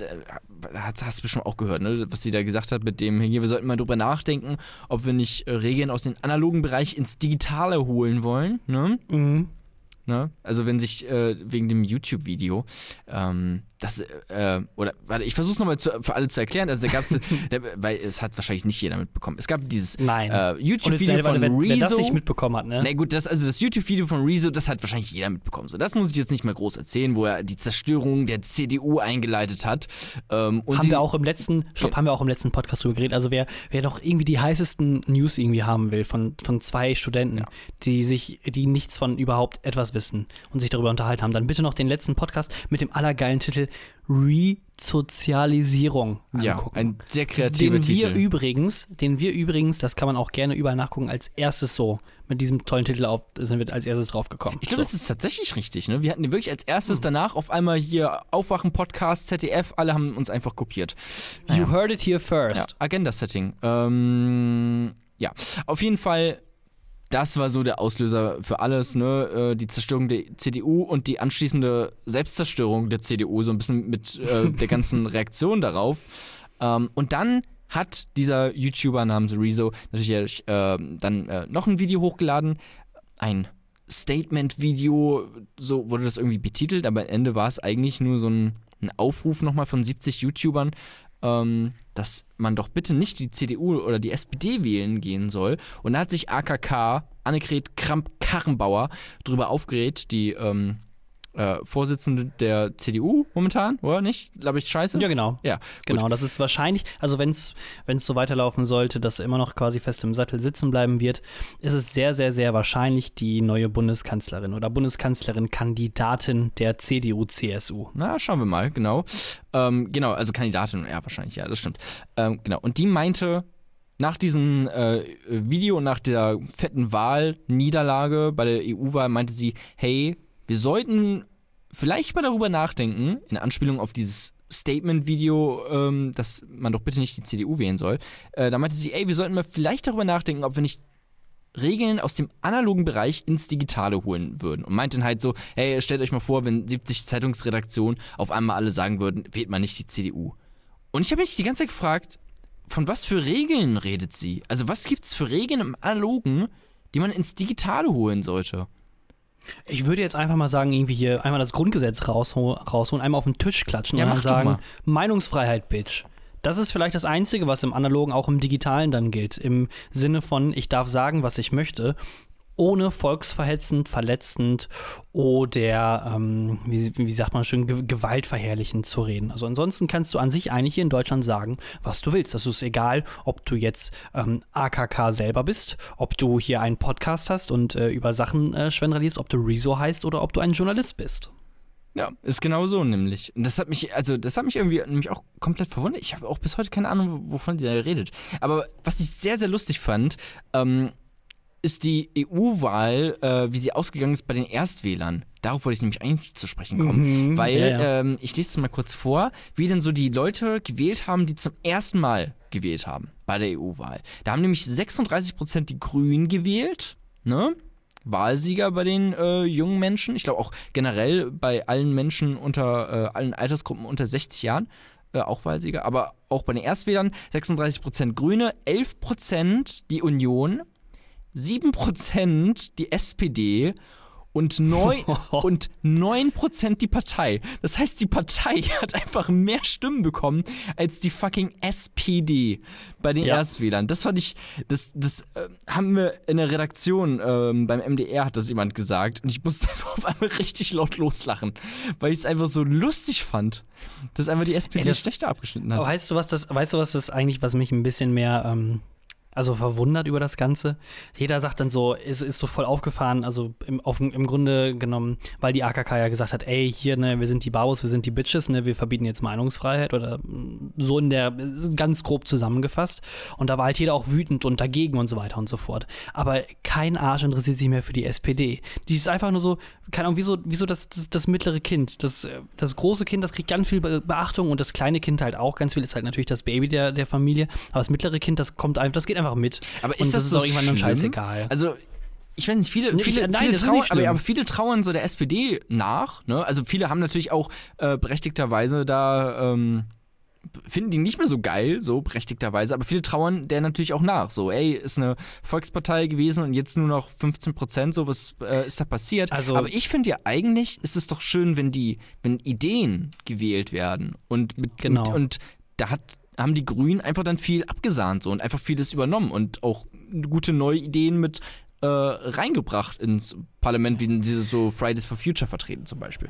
hast, hast du bestimmt auch gehört, ne, was sie da gesagt hat mit dem, hier, wir sollten mal drüber nachdenken, ob wir nicht äh, Regeln aus dem analogen Bereich ins Digitale holen wollen. Ne? Mhm. Ne? Also wenn sich äh, wegen dem YouTube-Video ähm, das, äh, oder, warte, ich versuche es nochmal für alle zu erklären. Also, da gab es, weil es hat wahrscheinlich nicht jeder mitbekommen. Es gab dieses äh, YouTube-Video von wenn, Rezo. Wer das nicht mitbekommen hat, ne? Na gut, das, also das YouTube-Video von Rezo, das hat wahrscheinlich jeder mitbekommen. So, das muss ich jetzt nicht mehr groß erzählen, wo er die Zerstörung der CDU eingeleitet hat. Ähm, haben wir auch im letzten, stopp, haben wir auch im letzten Podcast drüber geredet. Also, wer, wer doch irgendwie die heißesten News irgendwie haben will von, von zwei Studenten, ja. die sich, die nichts von überhaupt etwas wissen und sich darüber unterhalten haben, dann bitte noch den letzten Podcast mit dem allergeilen Titel Resozialisierung angucken. Ja, ein sehr kreativer den wir übrigens, den wir übrigens, das kann man auch gerne überall nachgucken, als erstes so mit diesem tollen Titel auf, sind wir als erstes draufgekommen. Ich glaube, so. das ist tatsächlich richtig. Ne? Wir hatten den wirklich als erstes, hm. danach auf einmal hier Aufwachen Podcast, ZDF, alle haben uns einfach kopiert. Naja. You heard it here first. Ja, Agenda Setting. Ähm, ja, auf jeden Fall das war so der Auslöser für alles, ne? Äh, die Zerstörung der CDU und die anschließende Selbstzerstörung der CDU, so ein bisschen mit äh, der ganzen Reaktion darauf. Ähm, und dann hat dieser YouTuber namens Rezo natürlich äh, dann äh, noch ein Video hochgeladen, ein Statement-Video, so wurde das irgendwie betitelt, aber am Ende war es eigentlich nur so ein, ein Aufruf nochmal von 70 YouTubern, ähm, dass man doch bitte nicht die CDU oder die SPD wählen gehen soll. Und da hat sich AKK, Annegret Kramp-Karrenbauer, darüber aufgeregt, die ähm, äh, Vorsitzende der CDU momentan, oder nicht? Glaube ich, scheiße? Ja, genau. Ja, genau. Gut. Das ist wahrscheinlich, also wenn es so weiterlaufen sollte, dass er immer noch quasi fest im Sattel sitzen bleiben wird, ist es sehr, sehr, sehr wahrscheinlich die neue Bundeskanzlerin oder Bundeskanzlerin-Kandidatin der CDU-CSU. Na, schauen wir mal, genau. Ähm, genau, also Kandidatin, ja, wahrscheinlich, ja, das stimmt. Ähm, genau. Und die meinte, nach diesem äh, Video und nach der fetten Wahlniederlage bei der EU-Wahl meinte sie, hey, wir sollten vielleicht mal darüber nachdenken, in Anspielung auf dieses Statement-Video, ähm, dass man doch bitte nicht die CDU wählen soll. Äh, da meinte sie, ey, wir sollten mal vielleicht darüber nachdenken, ob wir nicht Regeln aus dem analogen Bereich ins Digitale holen würden. Und meinte dann halt so, hey, stellt euch mal vor, wenn 70 Zeitungsredaktionen auf einmal alle sagen würden, wählt man nicht die CDU. Und ich habe mich die ganze Zeit gefragt, von was für Regeln redet sie? Also was gibt es für Regeln im Analogen, die man ins Digitale holen sollte? Ich würde jetzt einfach mal sagen, irgendwie hier einmal das Grundgesetz rausholen, rausholen einmal auf den Tisch klatschen ja, und dann sagen, Meinungsfreiheit, Bitch. Das ist vielleicht das Einzige, was im Analogen auch im Digitalen dann gilt. Im Sinne von, ich darf sagen, was ich möchte ohne volksverhetzend, verletzend oder, ähm, wie, wie, sagt man schön, ge gewaltverherrlichend zu reden. Also ansonsten kannst du an sich eigentlich hier in Deutschland sagen, was du willst. Das ist egal, ob du jetzt ähm, AKK selber bist, ob du hier einen Podcast hast und äh, über Sachen äh, schwendrelierst, ob du Rezo heißt oder ob du ein Journalist bist. Ja, ist genau so nämlich. Und das hat mich, also das hat mich irgendwie nämlich auch komplett verwundert. Ich habe auch bis heute keine Ahnung, wovon sie da redet. Aber was ich sehr, sehr lustig fand, ähm, ist die EU-Wahl, äh, wie sie ausgegangen ist bei den Erstwählern. Darauf wollte ich nämlich eigentlich zu sprechen kommen, mhm, weil ja, ja. Ähm, ich lese es mal kurz vor, wie denn so die Leute gewählt haben, die zum ersten Mal gewählt haben bei der EU-Wahl. Da haben nämlich 36 Prozent die Grünen gewählt, ne? Wahlsieger bei den äh, jungen Menschen. Ich glaube auch generell bei allen Menschen unter äh, allen Altersgruppen unter 60 Jahren äh, auch Wahlsieger. Aber auch bei den Erstwählern 36 Prozent Grüne, 11 Prozent die Union, 7 Prozent die SPD und 9, und 9% die Partei. Das heißt, die Partei hat einfach mehr Stimmen bekommen als die fucking SPD bei den ja. Erstwählern. Das fand ich, das, das äh, haben wir in der Redaktion ähm, beim MDR hat das jemand gesagt und ich musste einfach auf einmal richtig laut loslachen, weil ich es einfach so lustig fand, dass einfach die SPD Ey, das, schlechter abgeschnitten hat. Weißt du, was das, weißt du, was das eigentlich, was mich ein bisschen mehr ähm also verwundert über das Ganze. Jeder sagt dann so, ist, ist so voll aufgefahren, also im, auf, im Grunde genommen, weil die AKK ja gesagt hat, ey, hier, ne, wir sind die Babos, wir sind die Bitches, ne, wir verbieten jetzt Meinungsfreiheit oder so in der, ganz grob zusammengefasst. Und da war halt jeder auch wütend und dagegen und so weiter und so fort. Aber kein Arsch interessiert sich mehr für die SPD. Die ist einfach nur so, keine Ahnung, wieso, wieso das, das, das mittlere Kind, das, das große Kind, das kriegt ganz viel Beachtung und das kleine Kind halt auch ganz viel, ist halt natürlich das Baby der, der Familie. Aber das mittlere Kind, das kommt einfach, das geht einfach einfach mit. Aber ist und das, das so ist auch irgendwann dann scheißegal. Also ich weiß nicht, viele, nee, viele, nein, viele trauern, aber, aber, viele trauern so der SPD nach. Ne? Also viele haben natürlich auch äh, berechtigterweise da ähm, finden die nicht mehr so geil, so berechtigterweise, aber viele trauern der natürlich auch nach. So, ey, ist eine Volkspartei gewesen und jetzt nur noch 15 Prozent, so was äh, ist da passiert. Also, aber ich finde ja eigentlich ist es doch schön, wenn die, wenn Ideen gewählt werden und mit, genau. und, und da hat haben die Grünen einfach dann viel abgesahnt so und einfach vieles übernommen und auch gute neue Ideen mit äh, reingebracht ins Parlament, wie diese so Fridays for Future vertreten zum Beispiel.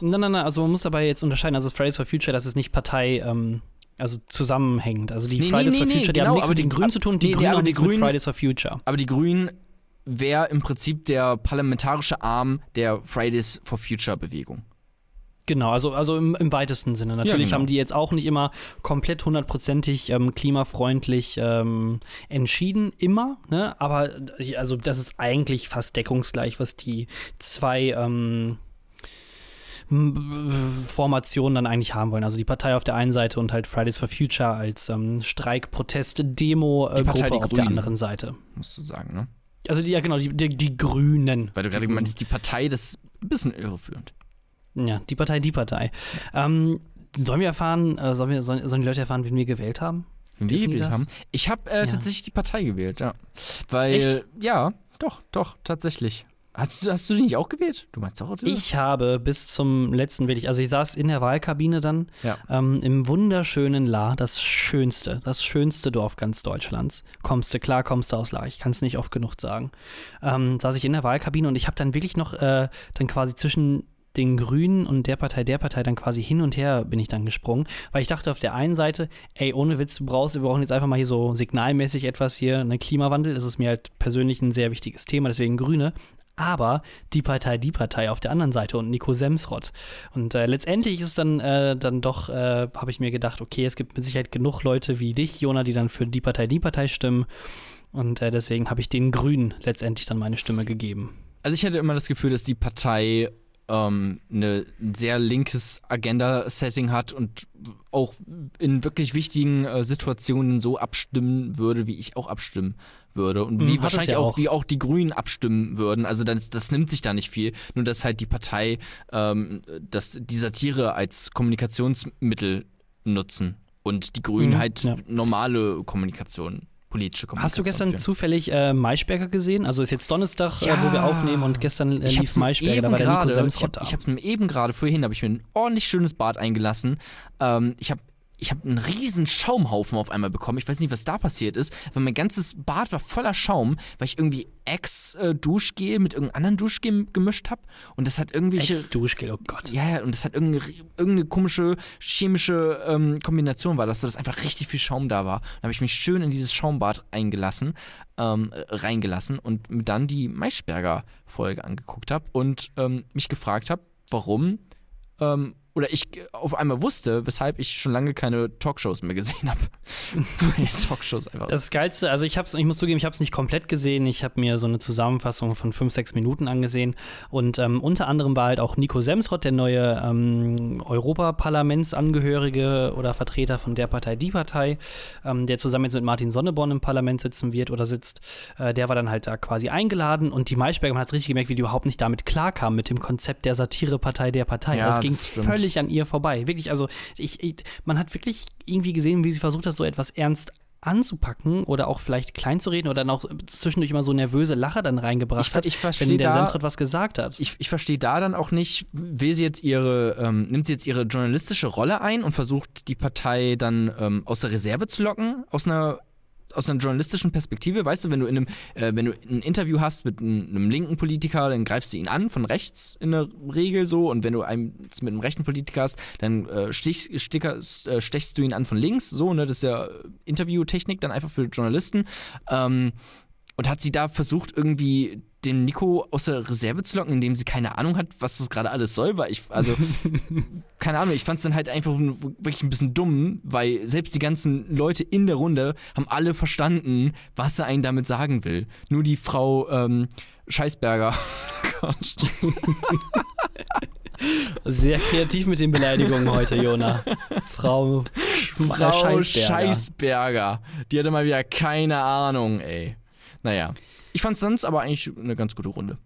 Nein, nein, nein, also man muss aber jetzt unterscheiden, also Fridays for Future, das ist nicht Partei, ähm, also zusammenhängend. Also die nee, Fridays nee, for Future, nee, die genau, haben nichts mit den Grünen zu tun, die Grünen haben nichts Grünen, mit Fridays for Future. Aber die Grünen wäre im Prinzip der parlamentarische Arm der Fridays for Future Bewegung. Genau, also, also im, im weitesten Sinne. Natürlich ja, genau. haben die jetzt auch nicht immer komplett hundertprozentig ähm, klimafreundlich ähm, entschieden, immer, ne? aber also das ist eigentlich fast deckungsgleich, was die zwei ähm, Formationen dann eigentlich haben wollen. Also die Partei auf der einen Seite und halt Fridays for Future als ähm, Streik, Protest, Demo äh, Gruppe auf Grünen, der anderen Seite. Musst du sagen, ne? Also die, ja genau, die, die, die Grünen. Weil du gerade gemeint hast, die Partei, das ist ein bisschen irreführend. Ja, die Partei, die Partei. Ähm, sollen wir erfahren, äh, sollen, wir, sollen, sollen die Leute erfahren, wen wir gewählt haben? Wen wir gewählt haben? Ich habe äh, ja. tatsächlich die Partei gewählt, ja. Weil, Echt? ja, doch, doch, tatsächlich. Hast du, hast du die nicht auch gewählt? Du meinst auch, oder? Ich habe bis zum letzten Willig, also ich saß in der Wahlkabine dann ja. ähm, im wunderschönen La, das schönste, das schönste Dorf ganz Deutschlands. Kommst du klar, kommst du aus La, ich kann es nicht oft genug sagen. Ähm, saß ich in der Wahlkabine und ich habe dann wirklich noch äh, dann quasi zwischen den Grünen und der Partei, der Partei dann quasi hin und her bin ich dann gesprungen, weil ich dachte auf der einen Seite, ey, ohne Witz, du brauchst, wir brauchen jetzt einfach mal hier so signalmäßig etwas hier, ein ne, Klimawandel, das ist mir halt persönlich ein sehr wichtiges Thema, deswegen Grüne, aber die Partei, die Partei auf der anderen Seite und Nico Semsrott. Und äh, letztendlich ist dann, äh, dann doch, äh, habe ich mir gedacht, okay, es gibt mit Sicherheit genug Leute wie dich, Jona, die dann für die Partei, die Partei stimmen. Und äh, deswegen habe ich den Grünen letztendlich dann meine Stimme gegeben. Also ich hatte immer das Gefühl, dass die Partei ähm, eine sehr linkes Agenda-Setting hat und auch in wirklich wichtigen äh, Situationen so abstimmen würde, wie ich auch abstimmen würde und wie hm, wahrscheinlich ja auch, auch, wie auch die Grünen abstimmen würden. Also das, das nimmt sich da nicht viel. Nur dass halt die Partei ähm, dass die Satire als Kommunikationsmittel nutzen und die Grünen mhm, halt ja. normale Kommunikation politische Kommunikation. Hast du gestern führen. zufällig äh, Maischberger gesehen? Also ist jetzt Donnerstag, ja, äh, wo wir aufnehmen und gestern äh, lief Maischberger, da war der Nico Semsrott Ich habe hab eben gerade, vorhin habe ich mir ein ordentlich schönes Bad eingelassen. Ähm, ich habe ich habe einen riesen Schaumhaufen auf einmal bekommen. Ich weiß nicht, was da passiert ist, weil mein ganzes Bad war voller Schaum, weil ich irgendwie Ex-Duschgel mit irgendeinem anderen Duschgel gemischt habe. Und das hat irgendwelche. Ex-Duschgel, oh Gott. Ja, ja, und das hat irgendeine, irgendeine komische chemische ähm, Kombination war, dass so, dass einfach richtig viel Schaum da war. Da habe ich mich schön in dieses Schaumbad eingelassen, ähm, reingelassen und mir dann die Maischberger-Folge angeguckt habe und ähm, mich gefragt habe, warum ähm, oder ich auf einmal wusste, weshalb ich schon lange keine Talkshows mehr gesehen habe. Talkshows einfach. Das Geilste, also ich hab's, ich muss zugeben, ich habe es nicht komplett gesehen. Ich habe mir so eine Zusammenfassung von fünf, sechs Minuten angesehen. Und ähm, unter anderem war halt auch Nico Semsrott, der neue ähm, Europaparlamentsangehörige oder Vertreter von der Partei, die Partei, ähm, der zusammen jetzt mit Martin Sonneborn im Parlament sitzen wird oder sitzt. Äh, der war dann halt da quasi eingeladen und die Maischberger, man hat es richtig gemerkt, wie die überhaupt nicht damit klarkam mit dem Konzept der Satirepartei der Partei. Ja, das ging völlig völlig an ihr vorbei. Wirklich, also ich, ich, man hat wirklich irgendwie gesehen, wie sie versucht hat, so etwas ernst anzupacken oder auch vielleicht klein zu reden oder dann auch zwischendurch immer so nervöse Lacher dann reingebracht ich, hat, ich wenn der Semsrott was gesagt hat. Ich, ich verstehe da dann auch nicht, will sie jetzt ihre, ähm, nimmt sie jetzt ihre journalistische Rolle ein und versucht die Partei dann ähm, aus der Reserve zu locken, aus einer aus einer journalistischen Perspektive, weißt du, wenn du in einem, äh, wenn du ein Interview hast mit einem, linken Politiker, dann greifst du ihn an von rechts in der Regel so und wenn du einen mit einem rechten Politiker hast, dann äh, stich, stickerst, äh, stechst du ihn an von links, so, ne, das ist ja Interviewtechnik dann einfach für Journalisten. Ähm, und hat sie da versucht, irgendwie den Nico aus der Reserve zu locken, indem sie keine Ahnung hat, was das gerade alles soll, weil ich, also, keine Ahnung, ich fand es dann halt einfach wirklich ein bisschen dumm, weil selbst die ganzen Leute in der Runde haben alle verstanden, was er einen damit sagen will. Nur die Frau ähm, Scheißberger. Sehr kreativ mit den Beleidigungen heute, Jona. Frau, Frau Scheißberger. Scheißberger. Die hatte mal wieder keine Ahnung, ey. Naja. Ich fand es sonst aber eigentlich eine ganz gute Runde.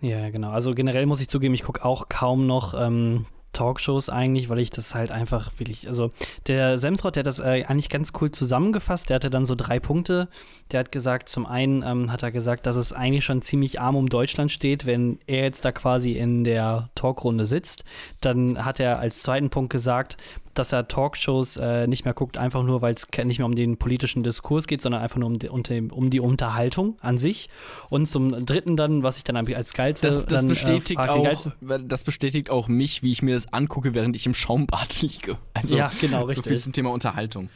Ja, genau. Also generell muss ich zugeben, ich gucke auch kaum noch ähm, Talkshows eigentlich, weil ich das halt einfach wirklich, also der Semsrott, der hat das äh, eigentlich ganz cool zusammengefasst. Der hatte dann so drei Punkte. Der hat gesagt, zum einen ähm, hat er gesagt, dass es eigentlich schon ziemlich arm um Deutschland steht, wenn er jetzt da quasi in der Talkrunde sitzt. Dann hat er als zweiten Punkt gesagt, dass er Talkshows äh, nicht mehr guckt, einfach nur, weil es nicht mehr um den politischen Diskurs geht, sondern einfach nur um die, um die Unterhaltung an sich. Und zum dritten dann, was ich dann als geilste das, das dann, äh, bestätigt äh, auch, das bestätigt auch mich, wie ich mir das angucke, während ich im Schaumbad liege. Also, ja, genau, richtig. So viel zum Thema Unterhaltung.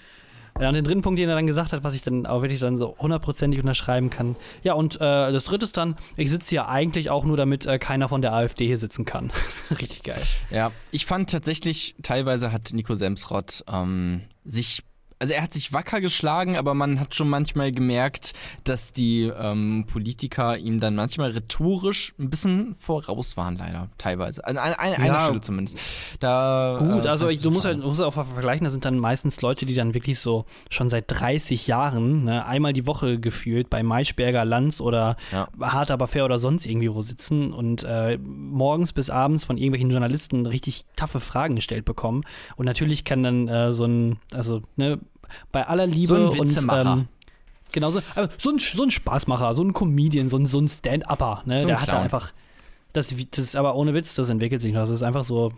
Ja, und den dritten Punkt, den er dann gesagt hat, was ich dann auch wirklich dann so hundertprozentig unterschreiben kann. Ja, und äh, das dritte ist dann, ich sitze hier eigentlich auch nur, damit äh, keiner von der AfD hier sitzen kann. Richtig geil. Ja, ich fand tatsächlich, teilweise hat Nico Semsrott ähm, sich also er hat sich wacker geschlagen, aber man hat schon manchmal gemerkt, dass die ähm, Politiker ihm dann manchmal rhetorisch ein bisschen voraus waren, leider, teilweise. An, an, an ja. einer Stelle zumindest. Da, Gut, äh, also ich, du musst halt musst auch vergleichen, das sind dann meistens Leute, die dann wirklich so schon seit 30 Jahren, ne, einmal die Woche gefühlt bei Maischberger, Lanz oder ja. Hart aber fair oder sonst irgendwie wo sitzen und äh, morgens bis abends von irgendwelchen Journalisten richtig taffe Fragen gestellt bekommen. Und natürlich kann dann äh, so ein, also, ne, bei aller Liebe so ein Witzemacher. und ähm, genauso also so ein, so ein Spaßmacher, so ein Comedian, so ein, so ein Stand-Upper, ne? So der hat einfach das, das ist aber ohne Witz, das entwickelt sich noch. Das ist einfach so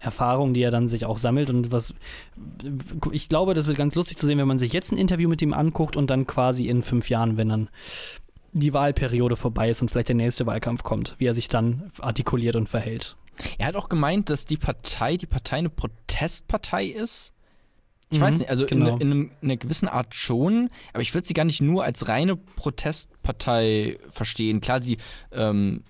Erfahrung, die er dann sich auch sammelt und was ich glaube, das ist ganz lustig zu sehen, wenn man sich jetzt ein Interview mit ihm anguckt und dann quasi in fünf Jahren, wenn dann die Wahlperiode vorbei ist und vielleicht der nächste Wahlkampf kommt, wie er sich dann artikuliert und verhält. Er hat auch gemeint, dass die Partei, die Partei eine Protestpartei ist ich mhm, weiß nicht, also genau. in, in, in, einer gewissen Art schon, aber ich würde sie gar nicht nur als reine Protestpartei verstehen. Klar, sie ähm,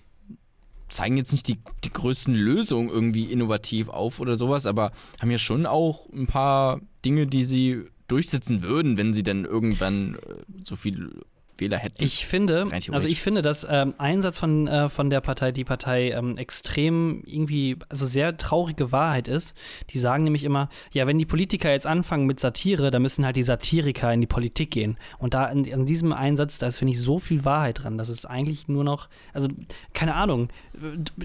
zeigen jetzt nicht die, die größten Lösungen irgendwie innovativ auf oder sowas, aber haben ja schon auch ein paar Dinge, die sie durchsetzen würden, wenn sie dann irgendwann äh, so viel Wähler hätten. Ich finde, also ich finde, dass ähm, Einsatz von, äh, von der Partei, die Partei ähm, extrem irgendwie, also sehr traurige Wahrheit ist. Die sagen nämlich immer, ja, wenn die Politiker jetzt anfangen mit Satire, dann müssen halt die Satiriker in die Politik gehen. Und da in, in diesem Einsatz, da ist, finde ich, so viel Wahrheit dran. Das ist eigentlich nur noch, also keine Ahnung,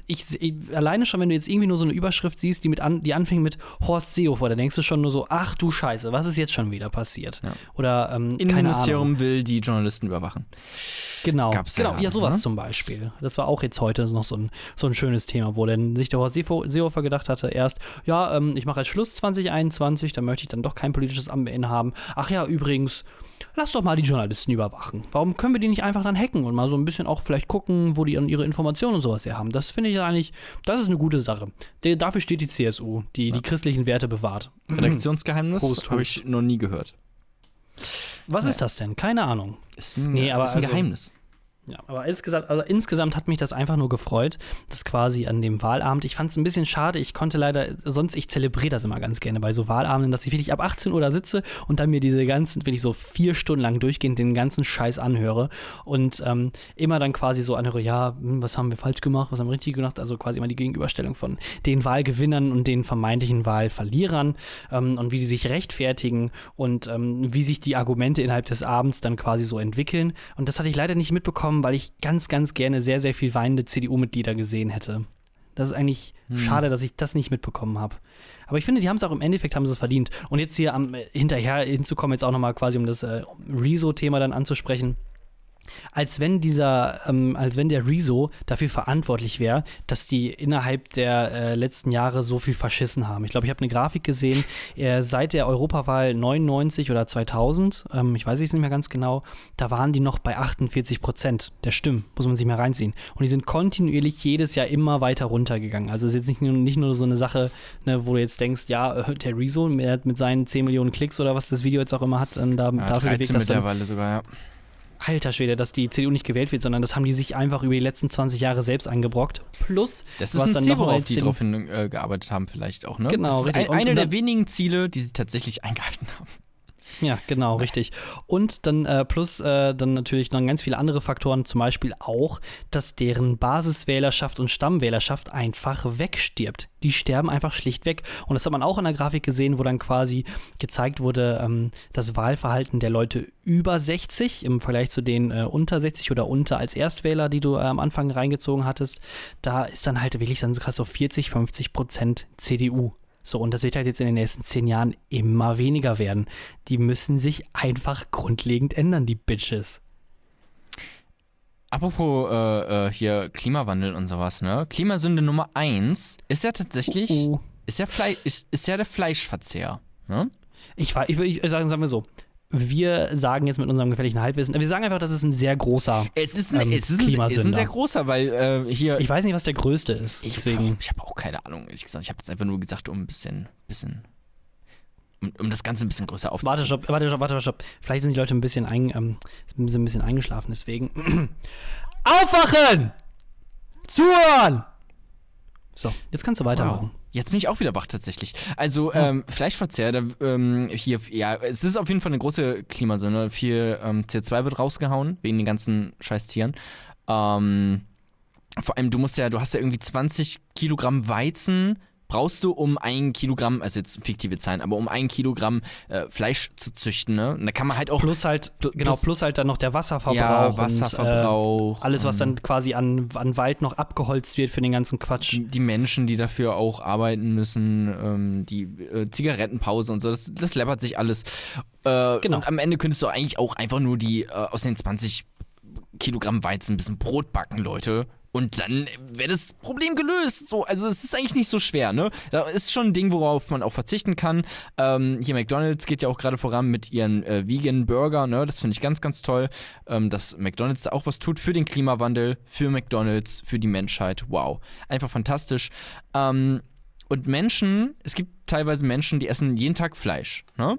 ich, ich, alleine schon, wenn du jetzt irgendwie nur so eine Überschrift siehst, die, mit an, die anfängt mit Horst Seehofer, da denkst du schon nur so, ach du Scheiße, was ist jetzt schon wieder passiert? Ja. Oder ähm, Innenministerium will die Journalisten überwachen überwachen. Genau, Gab's genau, ja, ja sowas ne? zum Beispiel. Das war auch jetzt heute noch so ein, so ein schönes Thema, wo dann sich der Horst Seehofer gedacht hatte, erst, ja, ähm, ich mache jetzt Schluss 2021, dann möchte ich dann doch kein politisches Amt mehr innehaben. Ach ja, übrigens, lass doch mal die Journalisten überwachen. Warum können wir die nicht einfach dann hacken und mal so ein bisschen auch vielleicht gucken, wo die ihre Informationen und sowas her haben? Das finde ich eigentlich, das ist eine gute Sache. Dafür steht die CSU, die ja. die christlichen Werte bewahrt. Redaktionsgeheimnis habe ich noch nie gehört. Was ist das denn? Keine Ahnung. Ist ein, nee, aber ist ein also, Geheimnis. Ja, aber insgesamt, also insgesamt hat mich das einfach nur gefreut, dass quasi an dem Wahlabend, ich fand es ein bisschen schade, ich konnte leider, sonst, ich zelebriere das immer ganz gerne bei so Wahlabenden, dass ich wirklich ab 18 Uhr da sitze und dann mir diese ganzen, wenn ich so vier Stunden lang durchgehend den ganzen Scheiß anhöre und ähm, immer dann quasi so anhöre, ja, hm, was haben wir falsch gemacht, was haben wir richtig gemacht, also quasi immer die Gegenüberstellung von den Wahlgewinnern und den vermeintlichen Wahlverlierern ähm, und wie die sich rechtfertigen und ähm, wie sich die Argumente innerhalb des Abends dann quasi so entwickeln. Und das hatte ich leider nicht mitbekommen, gekommen, weil ich ganz, ganz gerne sehr, sehr viel weinende CDU-Mitglieder gesehen hätte. Das ist eigentlich hm. schade, dass ich das nicht mitbekommen habe. Aber ich finde, die haben es auch im Endeffekt haben sie es verdient. Und jetzt hier am, äh, hinterher hinzukommen, jetzt auch nochmal quasi um das äh, Rezo-Thema dann anzusprechen als wenn dieser, ähm, als wenn der Rezo dafür verantwortlich wäre, dass die innerhalb der äh, letzten Jahre so viel verschissen haben. Ich glaube, ich habe eine Grafik gesehen, äh, seit der Europawahl 99 oder 2000, ähm, ich weiß es nicht mehr ganz genau, da waren die noch bei 48 Prozent der Stimmen, muss man sich mal reinziehen. Und die sind kontinuierlich jedes Jahr immer weiter runtergegangen. Also es ist jetzt nicht nur, nicht nur so eine Sache, ne, wo du jetzt denkst, ja, äh, der Rezo mit seinen 10 Millionen Klicks oder was das Video jetzt auch immer hat, ähm, da, ja, dafür bewegt das mittlerweile sogar, ja alter Schwede, dass die CDU nicht gewählt wird, sondern das haben die sich einfach über die letzten 20 Jahre selbst angebrockt. Plus, das ist was ein dann Ziel, worauf die darauf äh, gearbeitet haben, vielleicht auch, ne? Genau, das ist ein, eine der wenigen Ziele, die sie tatsächlich eingehalten haben. Ja, genau, richtig. Und dann äh, plus äh, dann natürlich noch ganz viele andere Faktoren, zum Beispiel auch, dass deren Basiswählerschaft und Stammwählerschaft einfach wegstirbt. Die sterben einfach schlicht weg. Und das hat man auch in der Grafik gesehen, wo dann quasi gezeigt wurde, ähm, das Wahlverhalten der Leute über 60 im Vergleich zu den äh, unter 60 oder unter als Erstwähler, die du äh, am Anfang reingezogen hattest. Da ist dann halt wirklich dann so 40, 50 Prozent CDU so, und das wird halt jetzt in den nächsten zehn Jahren immer weniger werden. Die müssen sich einfach grundlegend ändern, die Bitches. Apropos äh, äh, hier Klimawandel und sowas, ne? Klimasünde Nummer eins ist ja tatsächlich, uh, uh. Ist, ja ist, ist ja der Fleischverzehr. Ne? Ich, ich würde sagen, sagen wir so, wir sagen jetzt mit unserem gefährlichen Halbwissen, wir sagen einfach, das ist ein sehr großer es ist ein, ähm, es ist ein, es ist ein sehr großer, weil äh, hier. Ich weiß nicht, was der größte ist. Ich, deswegen. ich habe auch keine Ahnung, ehrlich gesagt. Ich habe jetzt einfach nur gesagt, um ein bisschen, bisschen um, um, das Ganze ein bisschen größer aufzuziehen. Warte, stopp, warte, stopp, warte, stopp. Vielleicht sind die Leute ein bisschen, ein, ähm, ein bisschen eingeschlafen, deswegen. Aufwachen! Zuhören! So, jetzt kannst du weitermachen. Wow. Jetzt bin ich auch wieder wach tatsächlich. Also ähm, Fleischverzehr, da, ähm, hier, ja, es ist auf jeden Fall eine große Klimasonne. Viel ähm, CO2 wird rausgehauen wegen den ganzen scheiß Tieren. Ähm, vor allem, du musst ja, du hast ja irgendwie 20 Kilogramm Weizen brauchst du, um ein Kilogramm, also jetzt fiktive Zahlen, aber um ein Kilogramm äh, Fleisch zu züchten, ne? Und da kann man halt auch. Plus halt, plus, genau, plus halt dann noch der Wasserverbrauch. Ja, Wasserverbrauch. Und, äh, alles, was dann quasi an, an Wald noch abgeholzt wird für den ganzen Quatsch. Die, die Menschen, die dafür auch arbeiten müssen, ähm, die äh, Zigarettenpause und so, das, das läppert sich alles. Äh, genau. Und am Ende könntest du eigentlich auch einfach nur die äh, aus den 20 Kilogramm Weizen ein bisschen Brot backen, Leute. Und dann wäre das Problem gelöst. So, also es ist eigentlich nicht so schwer, ne? Da ist schon ein Ding, worauf man auch verzichten kann. Ähm, hier McDonalds geht ja auch gerade voran mit ihren äh, Vegan Burger, ne? Das finde ich ganz, ganz toll, ähm, dass McDonalds da auch was tut für den Klimawandel, für McDonalds, für die Menschheit. Wow, einfach fantastisch. Ähm, und Menschen, es gibt teilweise Menschen, die essen jeden Tag Fleisch, ne?